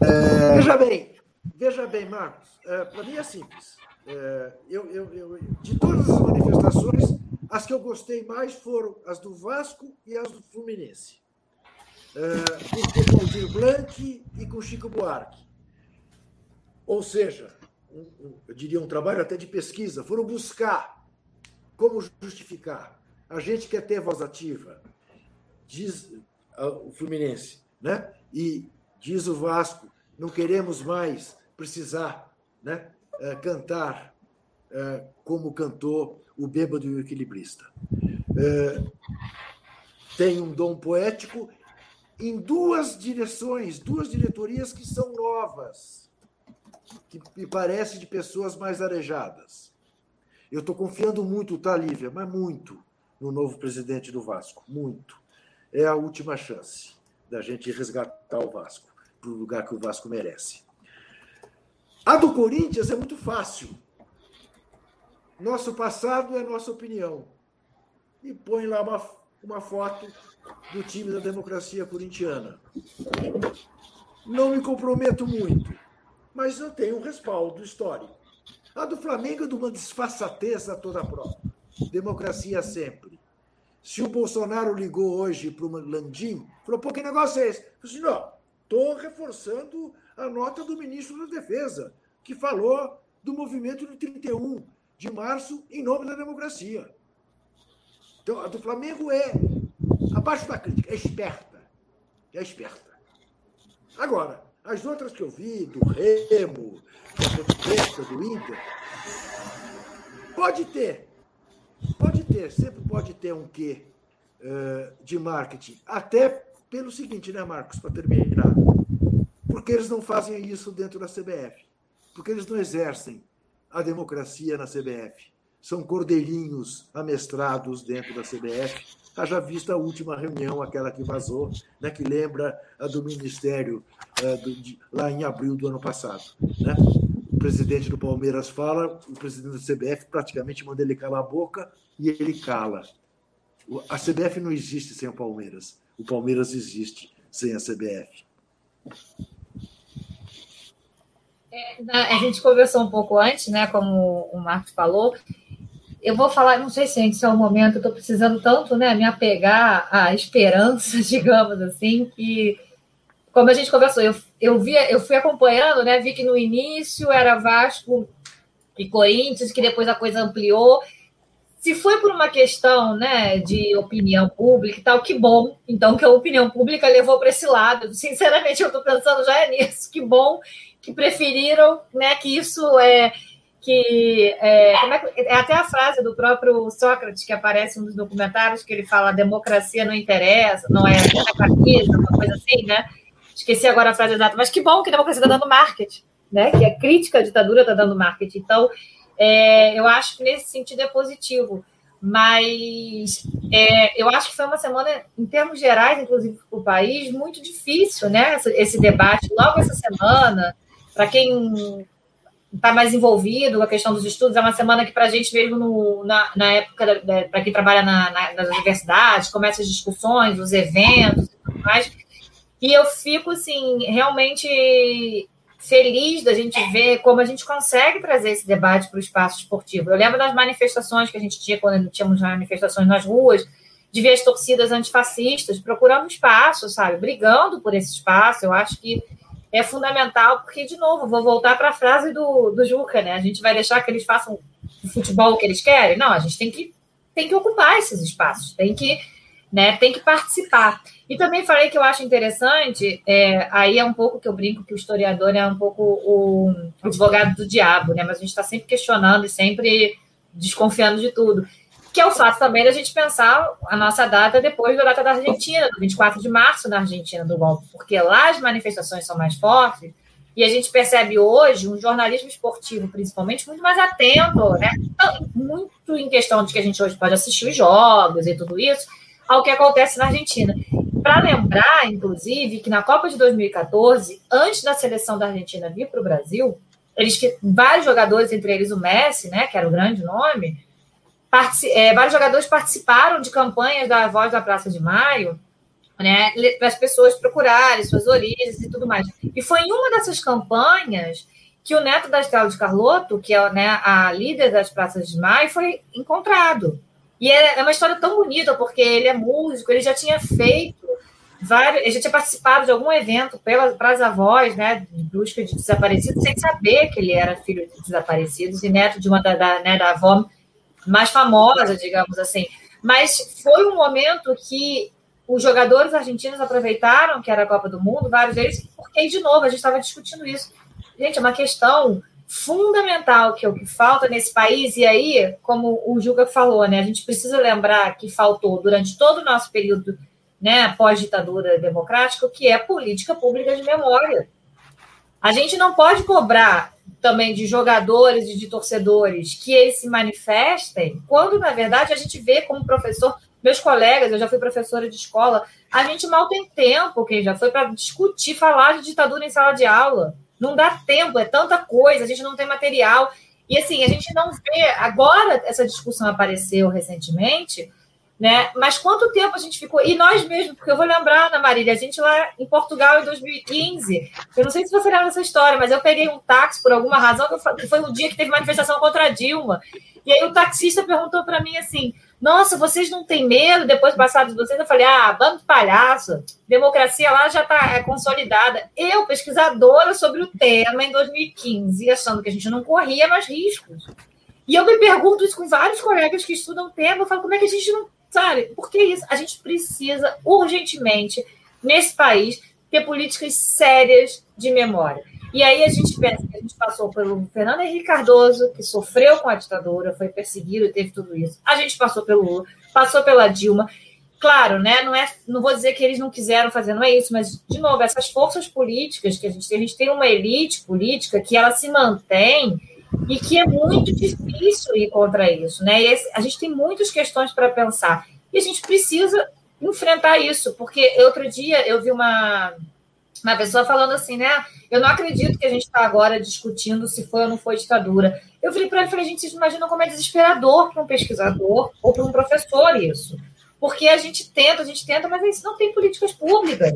É... Veja bem, veja bem, Marcos, é, para mim é simples. É, eu, eu, eu, de todas as manifestações, as que eu gostei mais foram as do Vasco e as do Fluminense. É, com o Valdir Blanc e com Chico Buarque. Ou seja, um, um, eu diria um trabalho até de pesquisa, foram buscar como justificar. A gente quer ter voz ativa, diz uh, o Fluminense, né? E diz o Vasco, não queremos mais precisar né, uh, cantar uh, como cantou o bêbado e o equilibrista. tem um dom poético em duas direções, duas diretorias que são novas que me parece de pessoas mais arejadas. Eu estou confiando muito, tá, Lívia? Mas muito no novo presidente do Vasco. Muito. É a última chance da gente resgatar o Vasco para o lugar que o Vasco merece. A do Corinthians é muito fácil. Nosso passado é nossa opinião. E põe lá uma, uma foto do time da democracia corintiana. Não me comprometo muito mas eu tenho um respaldo histórico. A do Flamengo é de uma disfarçatez a toda prova. Democracia sempre. Se o Bolsonaro ligou hoje para o Landim, falou: pô, que negócio é esse? Eu disse: não, estou reforçando a nota do ministro da Defesa, que falou do movimento de 31 de março em nome da democracia. Então, a do Flamengo é abaixo da crítica, é esperta. É esperta. Agora, as outras que eu vi, do Remo, da Portuguesa, do Inter, pode ter. Pode ter, sempre pode ter um quê uh, de marketing. Até pelo seguinte, né, Marcos, para terminar. Porque eles não fazem isso dentro da CBF. Porque eles não exercem a democracia na CBF. São cordeirinhos amestrados dentro da CBF Haja vista a última reunião, aquela que vazou, né, que lembra a do Ministério uh, do, de, lá em abril do ano passado. Né? O presidente do Palmeiras fala, o presidente do CBF praticamente manda ele calar a boca e ele cala. A CBF não existe sem o Palmeiras. O Palmeiras existe sem a CBF. É, a gente conversou um pouco antes, né? Como o Marcos falou, eu vou falar, não sei se esse é o momento, eu estou precisando tanto né, me apegar à esperança, digamos assim, que como a gente conversou, eu, eu, vi, eu fui acompanhando, né? Vi que no início era Vasco e Corinthians, que depois a coisa ampliou. Se foi por uma questão né, de opinião pública e tal, que bom. Então, que a opinião pública levou para esse lado. Sinceramente, eu estou pensando já é nisso. Que bom que preferiram né, que isso é que é, é, é, até a frase do próprio Sócrates que aparece nos documentários que ele fala democracia não interessa, não é partida, uma coisa assim, né? Esqueci agora a frase exata, mas que bom que a democracia está dando marketing, né? Que a crítica à ditadura está dando marketing. Então, é, eu acho que nesse sentido é positivo. Mas é, eu acho que foi uma semana, em termos gerais, inclusive para o país, muito difícil, né? Esse, debate logo essa semana. Para quem está mais envolvido com a questão dos estudos. É uma semana que, para a gente, mesmo no, na, na época, para quem trabalha na, na, nas universidades, começa as discussões, os eventos e tudo mais. E eu fico, assim, realmente feliz da gente ver como a gente consegue trazer esse debate para o espaço esportivo. Eu lembro das manifestações que a gente tinha quando tínhamos manifestações nas ruas, de ver as torcidas antifascistas procurando espaço, sabe? Brigando por esse espaço. Eu acho que é fundamental, porque, de novo, vou voltar para a frase do, do Juca, né? A gente vai deixar que eles façam o futebol que eles querem? Não, a gente tem que, tem que ocupar esses espaços, tem que né, tem que participar. E também falei que eu acho interessante, é, aí é um pouco que eu brinco que o historiador é um pouco o, o advogado do diabo, né? Mas a gente está sempre questionando e sempre desconfiando de tudo. Que é o fato também da gente pensar a nossa data depois da data da Argentina, do 24 de março na Argentina do golpe, porque lá as manifestações são mais fortes e a gente percebe hoje um jornalismo esportivo, principalmente, muito mais atento, né? Então, muito em questão de que a gente hoje pode assistir os jogos e tudo isso, ao que acontece na Argentina. Para lembrar, inclusive, que na Copa de 2014, antes da seleção da Argentina vir para o Brasil, eles vários jogadores, entre eles o Messi, né, que era o grande nome, é, vários jogadores participaram de campanhas da Voz da Praça de Maio, né, para as pessoas procurarem suas origens e tudo mais. E foi em uma dessas campanhas que o neto da Estrela de Carlotto, que é né, a líder das Praças de Maio, foi encontrado. E é, é uma história tão bonita, porque ele é músico, ele já tinha feito vários, ele já tinha participado de algum evento para as avós, né, busca de desaparecidos, sem saber que ele era filho de desaparecidos e neto de uma da, da, né, da avó mais famosa, digamos assim. Mas foi um momento que os jogadores argentinos aproveitaram que era a Copa do Mundo, vários deles, porque, de novo, a gente estava discutindo isso. Gente, é uma questão fundamental que é o que falta nesse país, e aí, como o Juca falou, né, a gente precisa lembrar que faltou durante todo o nosso período né, pós-ditadura democrática, que é política pública de memória. A gente não pode cobrar também de jogadores e de torcedores que eles se manifestem, quando, na verdade, a gente vê como professor, meus colegas, eu já fui professora de escola, a gente mal tem tempo, quem já foi para discutir, falar de ditadura em sala de aula. Não dá tempo, é tanta coisa, a gente não tem material. E assim, a gente não vê. Agora, essa discussão apareceu recentemente, né? Mas quanto tempo a gente ficou? E nós mesmos, porque eu vou lembrar, Ana Marília, a gente lá em Portugal em 2015, eu não sei se você lembra dessa história, mas eu peguei um táxi por alguma razão, que foi um dia que teve manifestação contra a Dilma. E aí o taxista perguntou para mim assim: nossa, vocês não têm medo depois passar de vocês? Eu falei, ah, bando de palhaço, democracia lá já está é, consolidada. Eu, pesquisadora sobre o tema em 2015, achando que a gente não corria mais riscos. E eu me pergunto isso com vários colegas que estudam o tema, eu falo, como é que a gente não, sabe? Porque isso, a gente precisa urgentemente, nesse país, ter políticas sérias de memória. E aí a gente pensa que a gente passou pelo Fernando Henrique Cardoso, que sofreu com a ditadura, foi perseguido e teve tudo isso. A gente passou pelo Lula, passou pela Dilma. Claro, né? Não, é, não vou dizer que eles não quiseram fazer, não é isso, mas, de novo, essas forças políticas que a gente tem, a gente tem uma elite política que ela se mantém e que é muito difícil ir contra isso, né? Esse, a gente tem muitas questões para pensar e a gente precisa enfrentar isso, porque outro dia eu vi uma, uma pessoa falando assim, né? Eu não acredito que a gente está agora discutindo se foi ou não foi ditadura. Eu falei para ele, falei, gente, vocês imaginam como é desesperador para um pesquisador ou para um professor isso. Porque a gente tenta, a gente tenta, mas a gente não tem políticas públicas.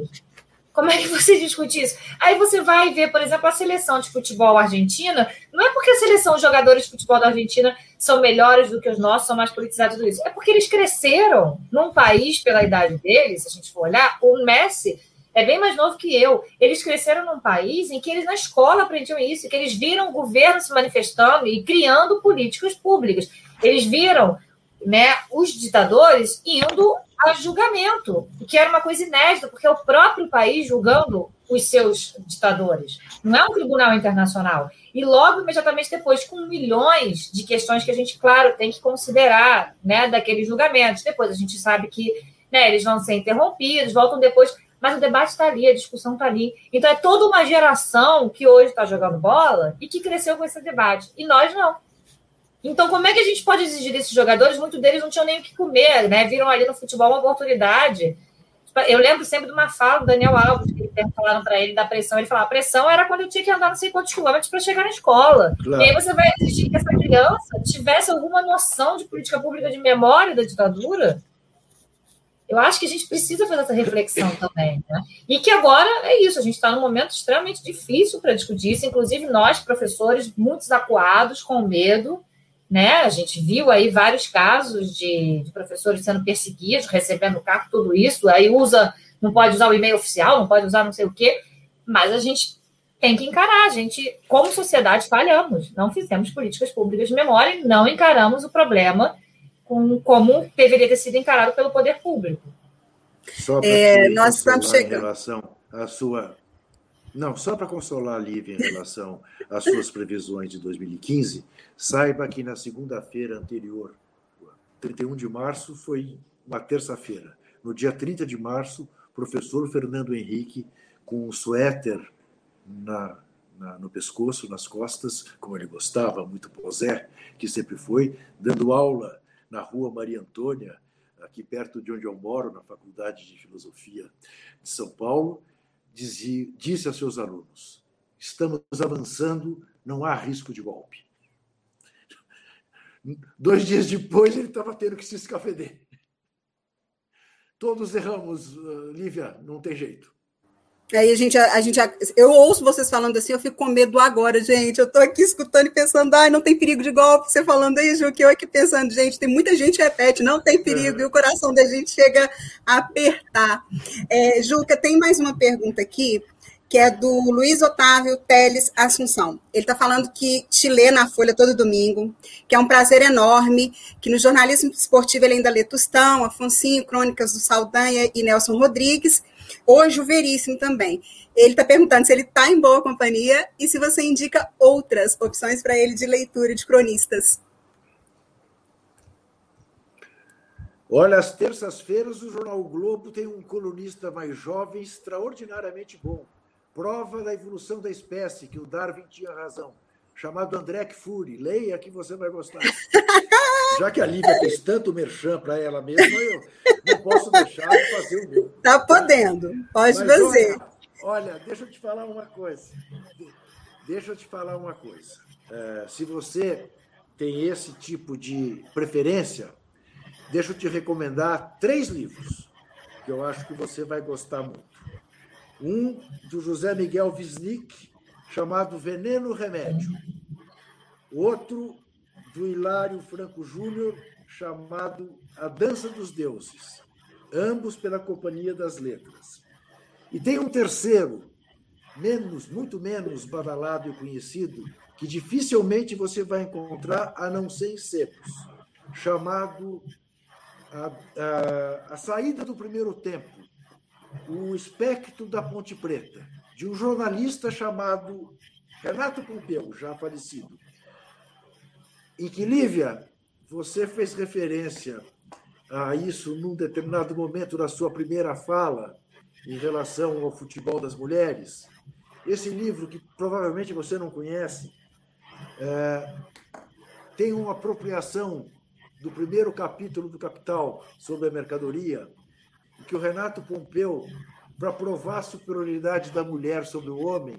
Como é que você discute isso? Aí você vai ver, por exemplo, a seleção de futebol argentina. Não é porque a seleção, os jogadores de futebol da Argentina são melhores do que os nossos, são mais politizados do isso. É porque eles cresceram num país, pela idade deles, se a gente for olhar, o Messi é bem mais novo que eu. Eles cresceram num país em que eles na escola aprendiam isso, que eles viram o governo se manifestando e criando políticas públicas. Eles viram né, os ditadores indo a julgamento, que era uma coisa inédita, porque é o próprio país julgando os seus ditadores. Não é um tribunal internacional. E logo, imediatamente depois, com milhões de questões que a gente, claro, tem que considerar né, daqueles julgamentos. Depois a gente sabe que né, eles vão ser interrompidos, voltam depois mas o debate está ali, a discussão está ali. Então é toda uma geração que hoje está jogando bola e que cresceu com esse debate. E nós não. Então, como é que a gente pode exigir desses jogadores? Muitos deles não tinham nem o que comer, né? Viram ali no futebol uma oportunidade. Eu lembro sempre de uma fala do Daniel Alves, que falaram para ele da pressão. Ele falava: a pressão era quando eu tinha que andar não sei quantos quilômetros para chegar na escola. Claro. E aí você vai exigir que essa criança tivesse alguma noção de política pública de memória da ditadura? Eu acho que a gente precisa fazer essa reflexão também. Né? E que agora é isso, a gente está num momento extremamente difícil para discutir isso, inclusive nós, professores, muitos acuados, com medo. Né? A gente viu aí vários casos de, de professores sendo perseguidos, recebendo cargo, tudo isso. Aí usa, não pode usar o e-mail oficial, não pode usar não sei o quê, mas a gente tem que encarar. A gente, como sociedade, falhamos. Não fizemos políticas públicas de memória e não encaramos o problema com, como deveria ter sido encarado pelo poder público. Só para é, nós estamos chegando. Em relação à sua. Não, só para consolar a Lívia em relação às suas previsões de 2015, saiba que na segunda-feira anterior, 31 de março, foi uma terça-feira. No dia 30 de março, o professor Fernando Henrique, com um suéter na, na, no pescoço, nas costas, como ele gostava, muito posé, que sempre foi, dando aula na rua Maria Antônia, aqui perto de onde eu moro, na Faculdade de Filosofia de São Paulo, dizia, disse a seus alunos: estamos avançando, não há risco de golpe. Dois dias depois, ele estava tendo que se escafeder. Todos erramos, ah, Lívia, não tem jeito. Aí a gente, a gente, eu ouço vocês falando assim, eu fico com medo agora, gente. Eu tô aqui escutando e pensando, ai, não tem perigo de golpe. Você falando aí, Ju, que eu aqui pensando, gente, tem muita gente que repete, não tem perigo, é. e o coração da gente chega a apertar. É, Juca, tem mais uma pergunta aqui, que é do Luiz Otávio Teles Assunção. Ele está falando que te lê na Folha todo domingo, que é um prazer enorme, que no jornalismo esportivo ele ainda lê Tostão, Afonsinho, Crônicas do Saldanha e Nelson Rodrigues Hoje, o Veríssimo também. Ele está perguntando se ele está em boa companhia e se você indica outras opções para ele de leitura de cronistas. Olha, às terças-feiras o Jornal Globo tem um colunista mais jovem extraordinariamente bom. Prova da evolução da espécie, que o Darwin tinha razão. Chamado André Fury. Leia que você vai gostar. Já que a Lívia fez tanto merchan para ela mesma, eu não posso deixar de fazer o meu. Está podendo, pode Mas, fazer. Olha, olha, deixa eu te falar uma coisa. Deixa eu te falar uma coisa. É, se você tem esse tipo de preferência, deixa eu te recomendar três livros que eu acho que você vai gostar muito. Um do José Miguel Wisnik, chamado Veneno Remédio. Outro do Hilário Franco Júnior, chamado A Dança dos Deuses, ambos pela Companhia das Letras. E tem um terceiro, menos, muito menos badalado e conhecido, que dificilmente você vai encontrar a não ser em secos, chamado a, a, a Saída do Primeiro Tempo, O Espectro da Ponte Preta, de um jornalista chamado Renato Pompeu, já falecido em que, Lívia, você fez referência a isso num determinado momento da sua primeira fala em relação ao futebol das mulheres. Esse livro, que provavelmente você não conhece, é, tem uma apropriação do primeiro capítulo do Capital sobre a mercadoria, que o Renato Pompeu, para provar a superioridade da mulher sobre o homem,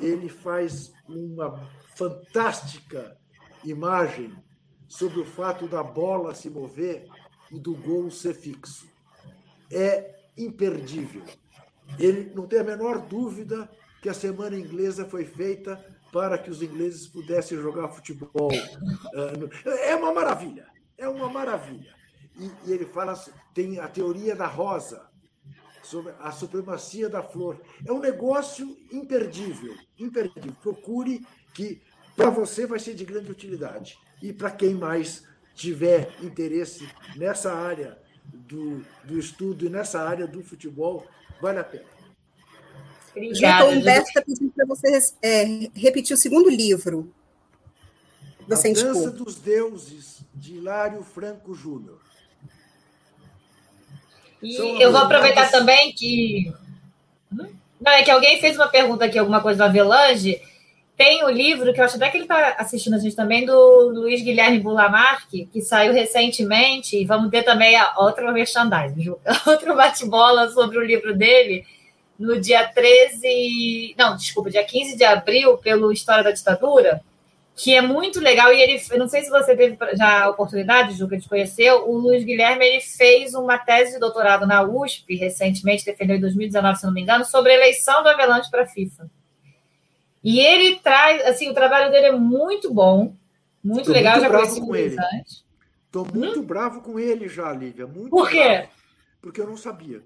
ele faz uma fantástica imagem sobre o fato da bola se mover e do gol ser fixo. É imperdível. Ele não tem a menor dúvida que a semana inglesa foi feita para que os ingleses pudessem jogar futebol. É uma maravilha, é uma maravilha. E, ele fala, tem a teoria da rosa, sobre a supremacia da flor. É um negócio imperdível, imperdível. Procure que para você vai ser de grande utilidade. E para quem mais tiver interesse nessa área do, do estudo e nessa área do futebol, vale a pena. Obrigada. O Humberto está pedindo para você é, repetir o segundo livro. Você a Dança dos Deuses, de Hilário Franco Júnior. E eu vou aproveitar também que. Não, é que alguém fez uma pergunta aqui, alguma coisa do Avelange. Tem o livro, que eu acho até que ele está assistindo a gente também, do Luiz Guilherme Bulamarque, que saiu recentemente, e vamos ter também a outra merchandising, outro bate-bola sobre o livro dele, no dia 13, não, desculpa, dia 15 de abril, pelo História da Ditadura, que é muito legal, e ele, eu não sei se você teve já a oportunidade, Juca, de conhecer, o Luiz Guilherme, ele fez uma tese de doutorado na USP, recentemente, defendeu em 2019, se não me engano, sobre a eleição do Avelante para a FIFA. E ele traz, assim, o trabalho dele é muito bom, muito Tô legal. Muito já bravo com ele. Estou muito hum? bravo com ele já, Lívia. Muito Por quê? Bravo, porque eu não sabia.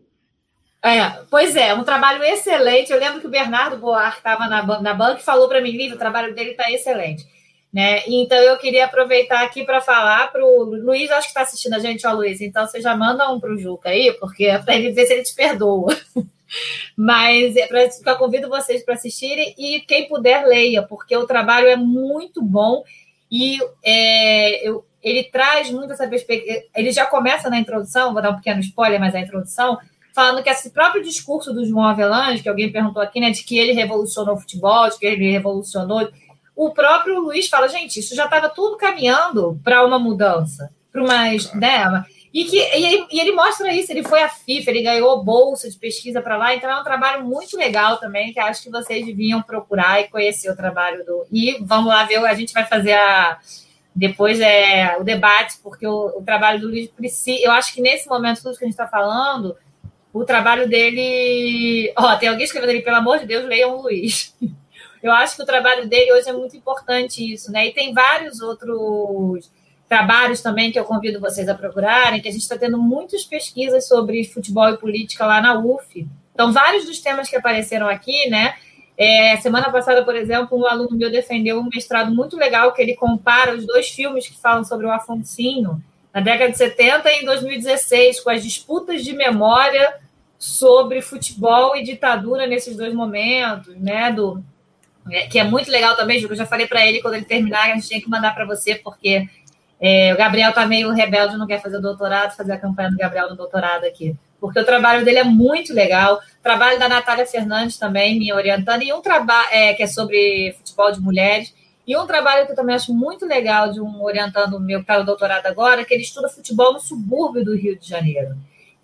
É, pois é, um trabalho excelente. Eu lembro que o Bernardo Boar estava na, na banca e falou para mim, Lívia, o trabalho dele está excelente. Né? Então eu queria aproveitar aqui para falar para o Luiz, acho que está assistindo a gente, ó, Luiz. Então você já manda um para o Juca aí, porque é para ele ver se ele te perdoa. Mas é pra, eu convido vocês para assistirem e quem puder leia, porque o trabalho é muito bom e é, eu, ele traz muito essa perspectiva. Ele já começa na introdução, vou dar um pequeno spoiler, mas a introdução, falando que esse próprio discurso do João Avelange, que alguém perguntou aqui, né, de que ele revolucionou o futebol, de que ele revolucionou o próprio Luiz fala, gente, isso já estava tudo caminhando para uma mudança, para umas, né? E que e, e, ele mostra isso, ele foi à FIFA, ele ganhou bolsa de pesquisa para lá, então é um trabalho muito legal também, que acho que vocês deviam procurar e conhecer o trabalho do. E vamos lá ver, a gente vai fazer a depois é o debate, porque o, o trabalho do Luiz precisa. Eu acho que nesse momento, tudo que a gente está falando, o trabalho dele. Ó, tem alguém escrevendo ali, pelo amor de Deus, leiam o Luiz. Eu acho que o trabalho dele hoje é muito importante isso, né? E tem vários outros trabalhos também que eu convido vocês a procurarem, que a gente está tendo muitas pesquisas sobre futebol e política lá na UF. Então, vários dos temas que apareceram aqui, né? É, semana passada, por exemplo, um aluno meu defendeu um mestrado muito legal que ele compara os dois filmes que falam sobre o Afonsinho, na década de 70 e em 2016, com as disputas de memória sobre futebol e ditadura nesses dois momentos, né? Do, é, que é muito legal também, Ju, eu já falei para ele quando ele terminar, a gente tinha que mandar para você, porque é, o Gabriel tá meio rebelde, não quer fazer o doutorado, fazer a campanha do Gabriel no doutorado aqui. Porque o trabalho dele é muito legal. O trabalho da Natália Fernandes também me orientando, e um trabalho é, que é sobre futebol de mulheres. E um trabalho que eu também acho muito legal de um orientando meu que está no doutorado agora, que ele estuda futebol no subúrbio do Rio de Janeiro.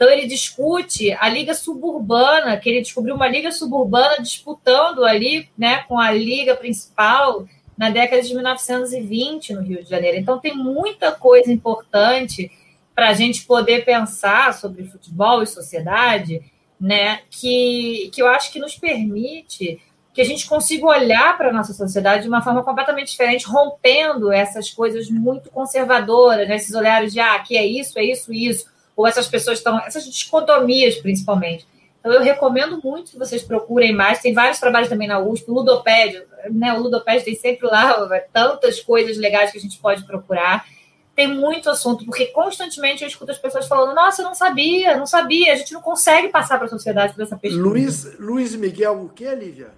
Então, ele discute a liga suburbana, que ele descobriu uma liga suburbana disputando ali né, com a liga principal na década de 1920 no Rio de Janeiro. Então, tem muita coisa importante para a gente poder pensar sobre futebol e sociedade, né, que, que eu acho que nos permite que a gente consiga olhar para a nossa sociedade de uma forma completamente diferente, rompendo essas coisas muito conservadoras, né, esses olhares de ah, aqui é isso, é isso, isso ou essas pessoas estão, essas dicotomias principalmente. Então, eu recomendo muito que vocês procurem mais. Tem vários trabalhos também na USP, o Ludopédio, né? O Ludopédio tem sempre lá tantas coisas legais que a gente pode procurar. Tem muito assunto, porque constantemente eu escuto as pessoas falando: Nossa, eu não sabia, não sabia. A gente não consegue passar para a sociedade por essa pesquisa. Luiz, Luiz Miguel, o que, Lívia?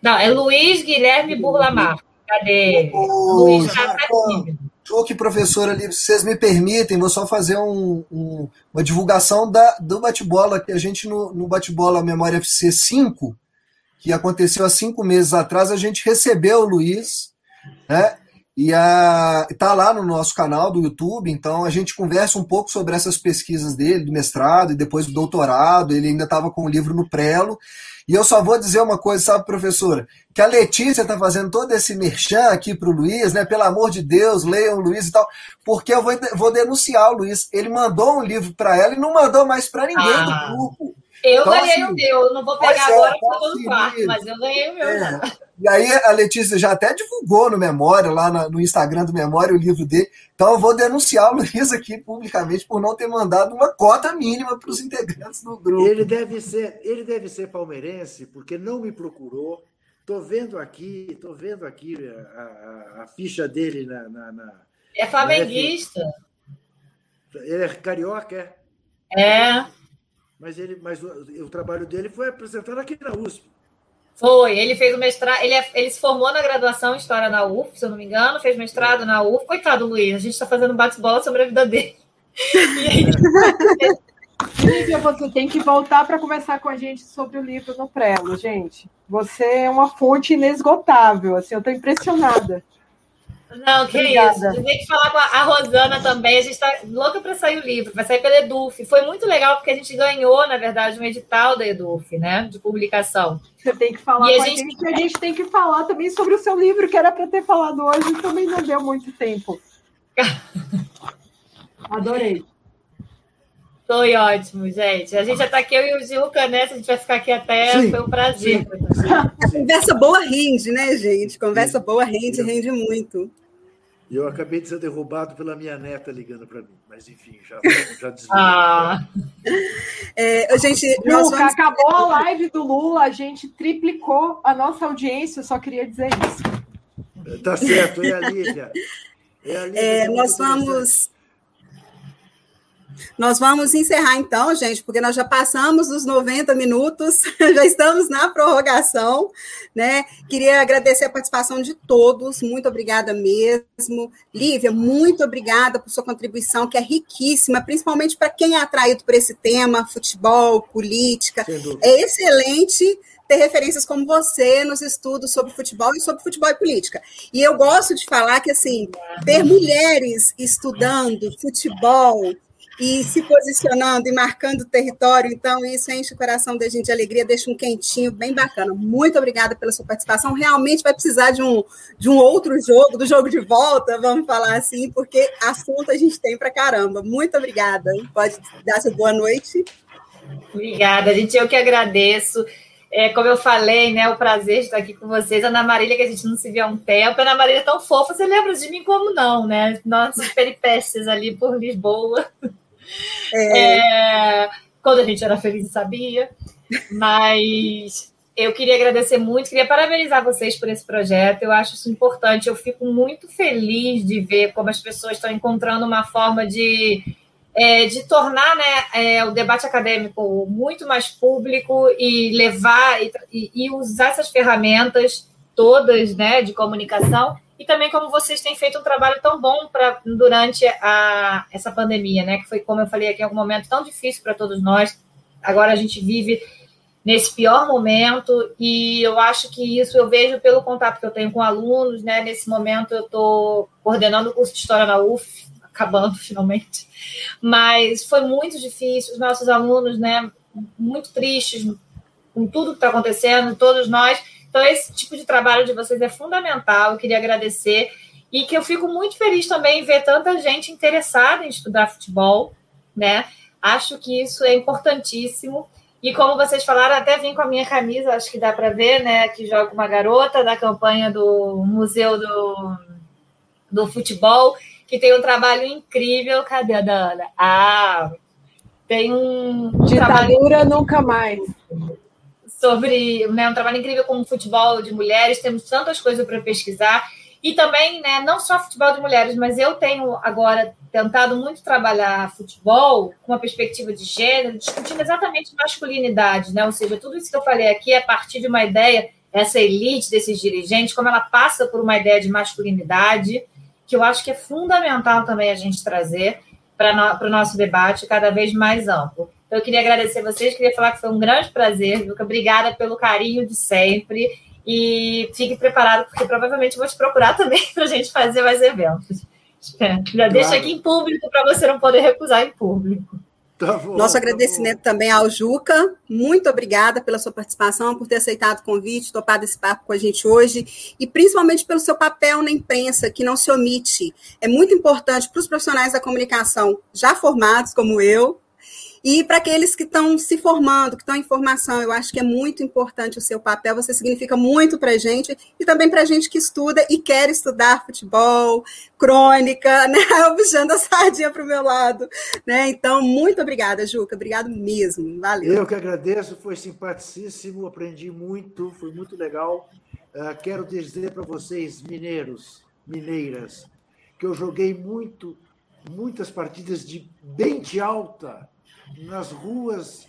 Não, é Luiz Guilherme Burlamar. Cadê? Oh, Luiz, tá que professor ali, vocês me permitem, vou só fazer um, um, uma divulgação da, do bate-bola que a gente no, no bate-bola Memória FC 5, que aconteceu há cinco meses atrás, a gente recebeu o Luiz, né? E a, tá lá no nosso canal do YouTube, então a gente conversa um pouco sobre essas pesquisas dele, do mestrado e depois do doutorado. Ele ainda estava com o livro no prelo. E eu só vou dizer uma coisa, sabe, professora? Que a Letícia está fazendo todo esse merchan aqui para o Luiz, né? Pelo amor de Deus, leiam o Luiz e tal, porque eu vou, vou denunciar o Luiz. Ele mandou um livro para ela e não mandou mais para ninguém ah. do grupo. Eu então, ganhei assim, o meu, não vou pegar agora porque eu tô no quarto, mas eu ganhei o meu. É. E aí a Letícia já até divulgou no Memória, lá no Instagram do Memória, o livro dele. Então eu vou denunciar o Luiz aqui publicamente por não ter mandado uma cota mínima para os integrantes do grupo. Ele deve ser, ele deve ser palmeirense, porque não me procurou. Estou vendo aqui, tô vendo aqui a, a, a ficha dele na, na, na É flamenguista. Na ele é carioca, é? É. Mas, ele, mas o, o trabalho dele foi apresentado aqui na USP. Foi, ele fez o mestrado, ele, é, ele se formou na graduação em História na UF, se eu não me engano, fez mestrado na UF. Coitado, Luiz, a gente está fazendo bate-bola sobre a vida dele. Lívia, você tem que voltar para conversar com a gente sobre o livro no Prelo, gente. Você é uma fonte inesgotável, assim, eu estou impressionada. Não, que Obrigada. isso. Tem que falar com a Rosana também. A gente está louca para sair o livro, vai sair pela Eduf. Foi muito legal porque a gente ganhou, na verdade, um edital da Eduf, né? De publicação. Você tem que falar e com a gente... gente. A gente tem que falar também sobre o seu livro, que era para ter falado hoje e também não deu muito tempo. Adorei. Foi ótimo, gente. A gente já está aqui, eu e o Gilca, né? A gente vai ficar aqui até. Sim, Foi um prazer. Sim, Conversa boa rende, né, gente? Conversa sim. boa rende, rende muito. E eu acabei de ser derrubado pela minha neta ligando para mim. Mas, enfim, já, já desliguei. Ah. É, gente, nós vamos... acabou a live do Lula, a gente triplicou a nossa audiência, eu só queria dizer isso. Tá certo, é a Lívia. É a Lívia É, é nós vamos. Nós vamos encerrar então, gente, porque nós já passamos os 90 minutos, já estamos na prorrogação, né? Queria agradecer a participação de todos, muito obrigada mesmo. Lívia, muito obrigada por sua contribuição, que é riquíssima, principalmente para quem é atraído por esse tema, futebol, política. É excelente ter referências como você nos estudos sobre futebol e sobre futebol e política. E eu gosto de falar que, assim, ter mulheres estudando futebol e se posicionando e marcando território, então isso enche o coração da gente de alegria, deixa um quentinho bem bacana. Muito obrigada pela sua participação. Realmente vai precisar de um, de um outro jogo, do jogo de volta, vamos falar assim, porque assunto a gente tem pra caramba. Muito obrigada. Pode dar sua boa noite. Obrigada, gente. Eu que agradeço. É, como eu falei, né? O prazer de estar aqui com vocês. Ana Marília, que a gente não se vê há um tempo. Ana Marília é tão fofa, você lembra de mim como não, né? Nossas peripécias ali por Lisboa. É, quando a gente era feliz e sabia. Mas eu queria agradecer muito, queria parabenizar vocês por esse projeto. Eu acho isso importante. Eu fico muito feliz de ver como as pessoas estão encontrando uma forma de é, de tornar né, é, o debate acadêmico muito mais público e levar e, e, usar essas ferramentas todas né, de comunicação e também como vocês têm feito um trabalho tão bom pra, durante a, essa pandemia, né, que foi, como eu falei aqui, um momento tão difícil para todos nós. Agora a gente vive nesse pior momento e eu acho que isso eu vejo pelo contato que eu tenho com alunos, né? Nesse momento eu estou coordenando o curso de História na UF, acabando finalmente, mas foi muito difícil, os nossos alunos, né, muito tristes com tudo que está acontecendo, todos nós. Então, esse tipo de trabalho de vocês é fundamental, eu queria agradecer. E que eu fico muito feliz também em ver tanta gente interessada em estudar futebol, né? Acho que isso é importantíssimo. E como vocês falaram, até vim com a minha camisa, acho que dá para ver, né? Que joga uma garota da campanha do Museu do, do Futebol que tem um trabalho incrível. Cadê a Dana? Ah, tem um, um Ditadura trabalho... nunca mais. Sobre né, um trabalho incrível com o futebol de mulheres, temos tantas coisas para pesquisar. E também, né, não só futebol de mulheres, mas eu tenho agora tentado muito trabalhar futebol com uma perspectiva de gênero, discutindo exatamente masculinidade, né? Ou seja, tudo isso que eu falei aqui é a partir de uma ideia, essa elite desses dirigentes, como ela passa por uma ideia de masculinidade, que eu acho que é fundamental também a gente trazer para o nosso debate cada vez mais amplo. Então, eu queria agradecer vocês, queria falar que foi um grande prazer, Luca. Obrigada pelo carinho de sempre. E fique preparado, porque provavelmente vou te procurar também para a gente fazer mais eventos. Já deixa aqui em público para você não poder recusar em público. Tá bom, Nosso agradecimento tá também ao Juca. Muito obrigada pela sua participação, por ter aceitado o convite, topado esse papo com a gente hoje, e principalmente pelo seu papel na imprensa, que não se omite. É muito importante para os profissionais da comunicação já formados, como eu, e para aqueles que estão se formando, que estão em formação, eu acho que é muito importante o seu papel, você significa muito para a gente e também para a gente que estuda e quer estudar futebol, crônica, né? Puxando a sardinha para o meu lado. Né? Então, muito obrigada, Juca. Obrigado mesmo. Valeu. Eu que agradeço, foi simpaticíssimo, aprendi muito, foi muito legal. Uh, quero dizer para vocês, mineiros, mineiras, que eu joguei muito, muitas partidas de bem de alta nas ruas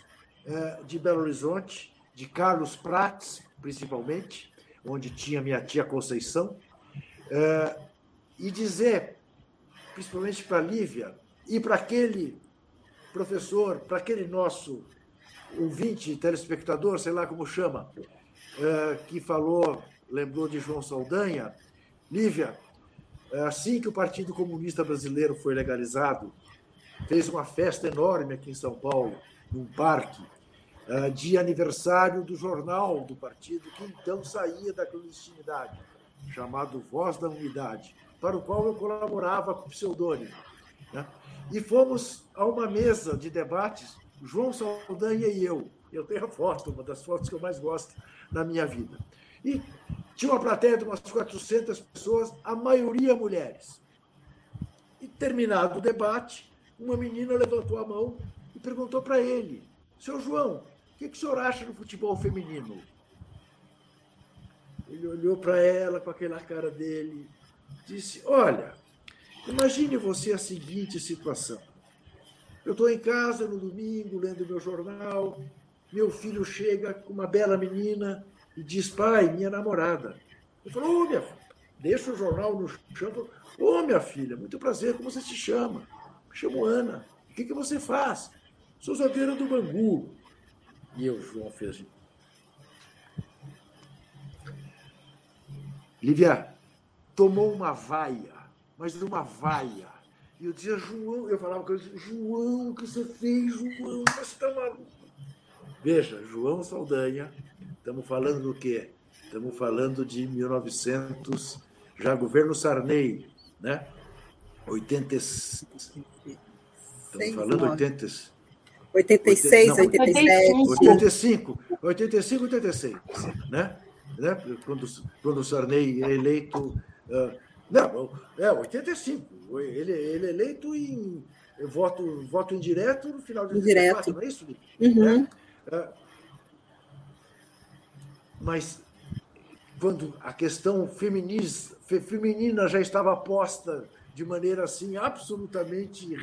de Belo Horizonte, de Carlos Prates, principalmente, onde tinha minha tia Conceição, e dizer, principalmente para a Lívia e para aquele professor, para aquele nosso ouvinte, telespectador, sei lá como chama, que falou, lembrou de João Saldanha, Lívia, assim que o Partido Comunista Brasileiro foi legalizado, fez uma festa enorme aqui em São Paulo, num parque, ah, de aniversário do jornal do partido, que então saía da clandestinidade, chamado Voz da Unidade, para o qual eu colaborava com pseudônimo. Né? E fomos a uma mesa de debates, João Saldanha e eu. Eu tenho a foto, uma das fotos que eu mais gosto na minha vida. E tinha uma plateia de umas 400 pessoas, a maioria mulheres. E terminado o debate, uma menina levantou a mão e perguntou para ele: Seu João, o que, que o senhor acha do futebol feminino? Ele olhou para ela com aquela cara dele, disse: Olha, imagine você a seguinte situação. Eu estou em casa no domingo, lendo meu jornal, meu filho chega com uma bela menina e diz: Pai, minha namorada. Eu falo: Ô, oh, minha filha, deixa o jornal no chão. Ô, oh, minha filha, muito prazer, como você se chama? Chamo Ana. O que, que você faz? Sou zagueira do Bangu. E eu, João, fez. Assim. Lívia, tomou uma vaia, mas uma vaia. E eu dizia, João, eu falava com ele, João, o que você fez, João? Você está maluco. Veja, João Saldanha, estamos falando do quê? Estamos falando de 1900, já governo Sarney, né? 86. Estamos falando 80. 86, não, 87. 85, 85, 86, né? né? Quando, quando o Sarney é eleito. Uh, não, é 85. Ele, ele é eleito em voto, voto indireto no final de 2004, não é isso, Uhum. Uh, mas quando a questão feminista, feminina já estava posta de maneira assim absolutamente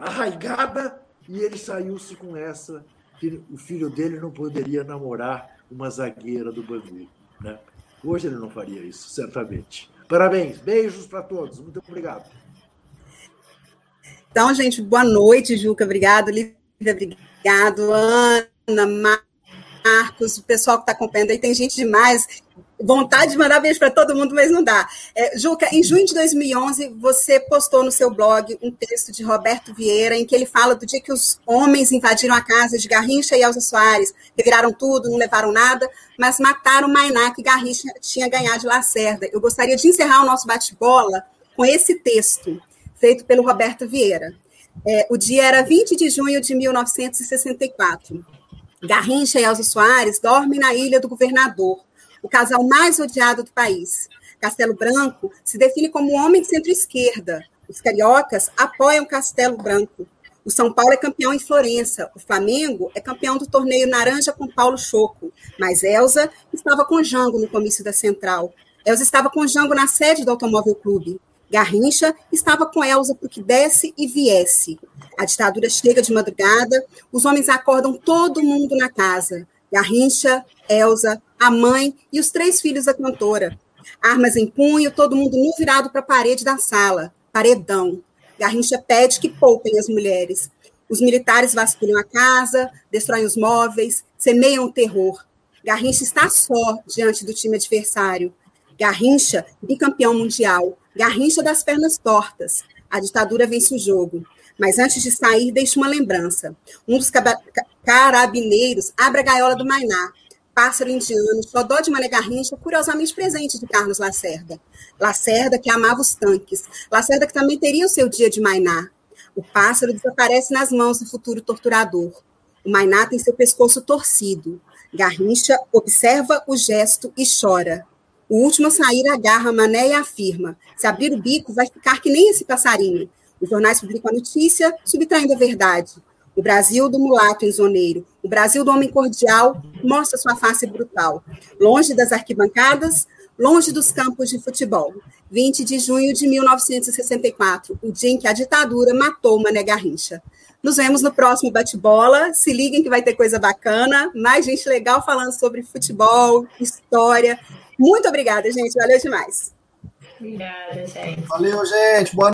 arraigada, e ele saiu-se com essa que o filho dele não poderia namorar uma zagueira do Bangu. Né? Hoje ele não faria isso, certamente. Parabéns, beijos para todos, muito obrigado. Então, gente, boa noite, Juca, obrigado, Lívia, obrigado, Ana, Marcos, o pessoal que está acompanhando aí, tem gente demais vontade de mandar beijo para todo mundo, mas não dá. É, Juca, em junho de 2011, você postou no seu blog um texto de Roberto Vieira, em que ele fala do dia que os homens invadiram a casa de Garrincha e Elza Soares, reviraram tudo, não levaram nada, mas mataram Mainá, que Garrincha tinha ganhado de Lacerda. Eu gostaria de encerrar o nosso bate-bola com esse texto, feito pelo Roberto Vieira. É, o dia era 20 de junho de 1964. Garrincha e Elza Soares dormem na ilha do governador o casal mais odiado do país. Castelo Branco se define como um homem de centro-esquerda. Os cariocas apoiam Castelo Branco. O São Paulo é campeão em Florença. O Flamengo é campeão do torneio Naranja com Paulo Choco. Mas Elza estava com Jango no comício da Central. Elza estava com Jango na sede do Automóvel Clube. Garrincha estava com Elza para que desse e viesse. A ditadura chega de madrugada, os homens acordam todo mundo na casa. Garrincha, Elza, a mãe e os três filhos da cantora. Armas em punho, todo mundo nu virado para a parede da sala. Paredão. Garrincha pede que poupem as mulheres. Os militares vasculham a casa, destroem os móveis, semeiam o terror. Garrincha está só diante do time adversário. Garrincha, bicampeão mundial. Garrincha das pernas tortas. A ditadura vence o jogo. Mas antes de sair, deixa uma lembrança. Um dos carabineiros abre a gaiola do Mainá. Pássaro indiano, xodó de Mané Garrincha, curiosamente presente de Carlos Lacerda. Lacerda que amava os tanques. Lacerda que também teria o seu dia de Mainá. O pássaro desaparece nas mãos do futuro torturador. O Mainá tem seu pescoço torcido. Garrincha observa o gesto e chora. O último a sair agarra Mané e afirma: se abrir o bico, vai ficar que nem esse passarinho. Os jornais publicam a notícia, subtraindo a verdade. O Brasil do mulato enzoneiro, o Brasil do homem cordial, mostra sua face brutal. Longe das arquibancadas, longe dos campos de futebol. 20 de junho de 1964, o dia em que a ditadura matou Mané Garrincha. Nos vemos no próximo bate-bola. Se liguem que vai ter coisa bacana, mais gente legal falando sobre futebol, história. Muito obrigada, gente. Valeu demais. Obrigada, gente. Valeu, gente. Boa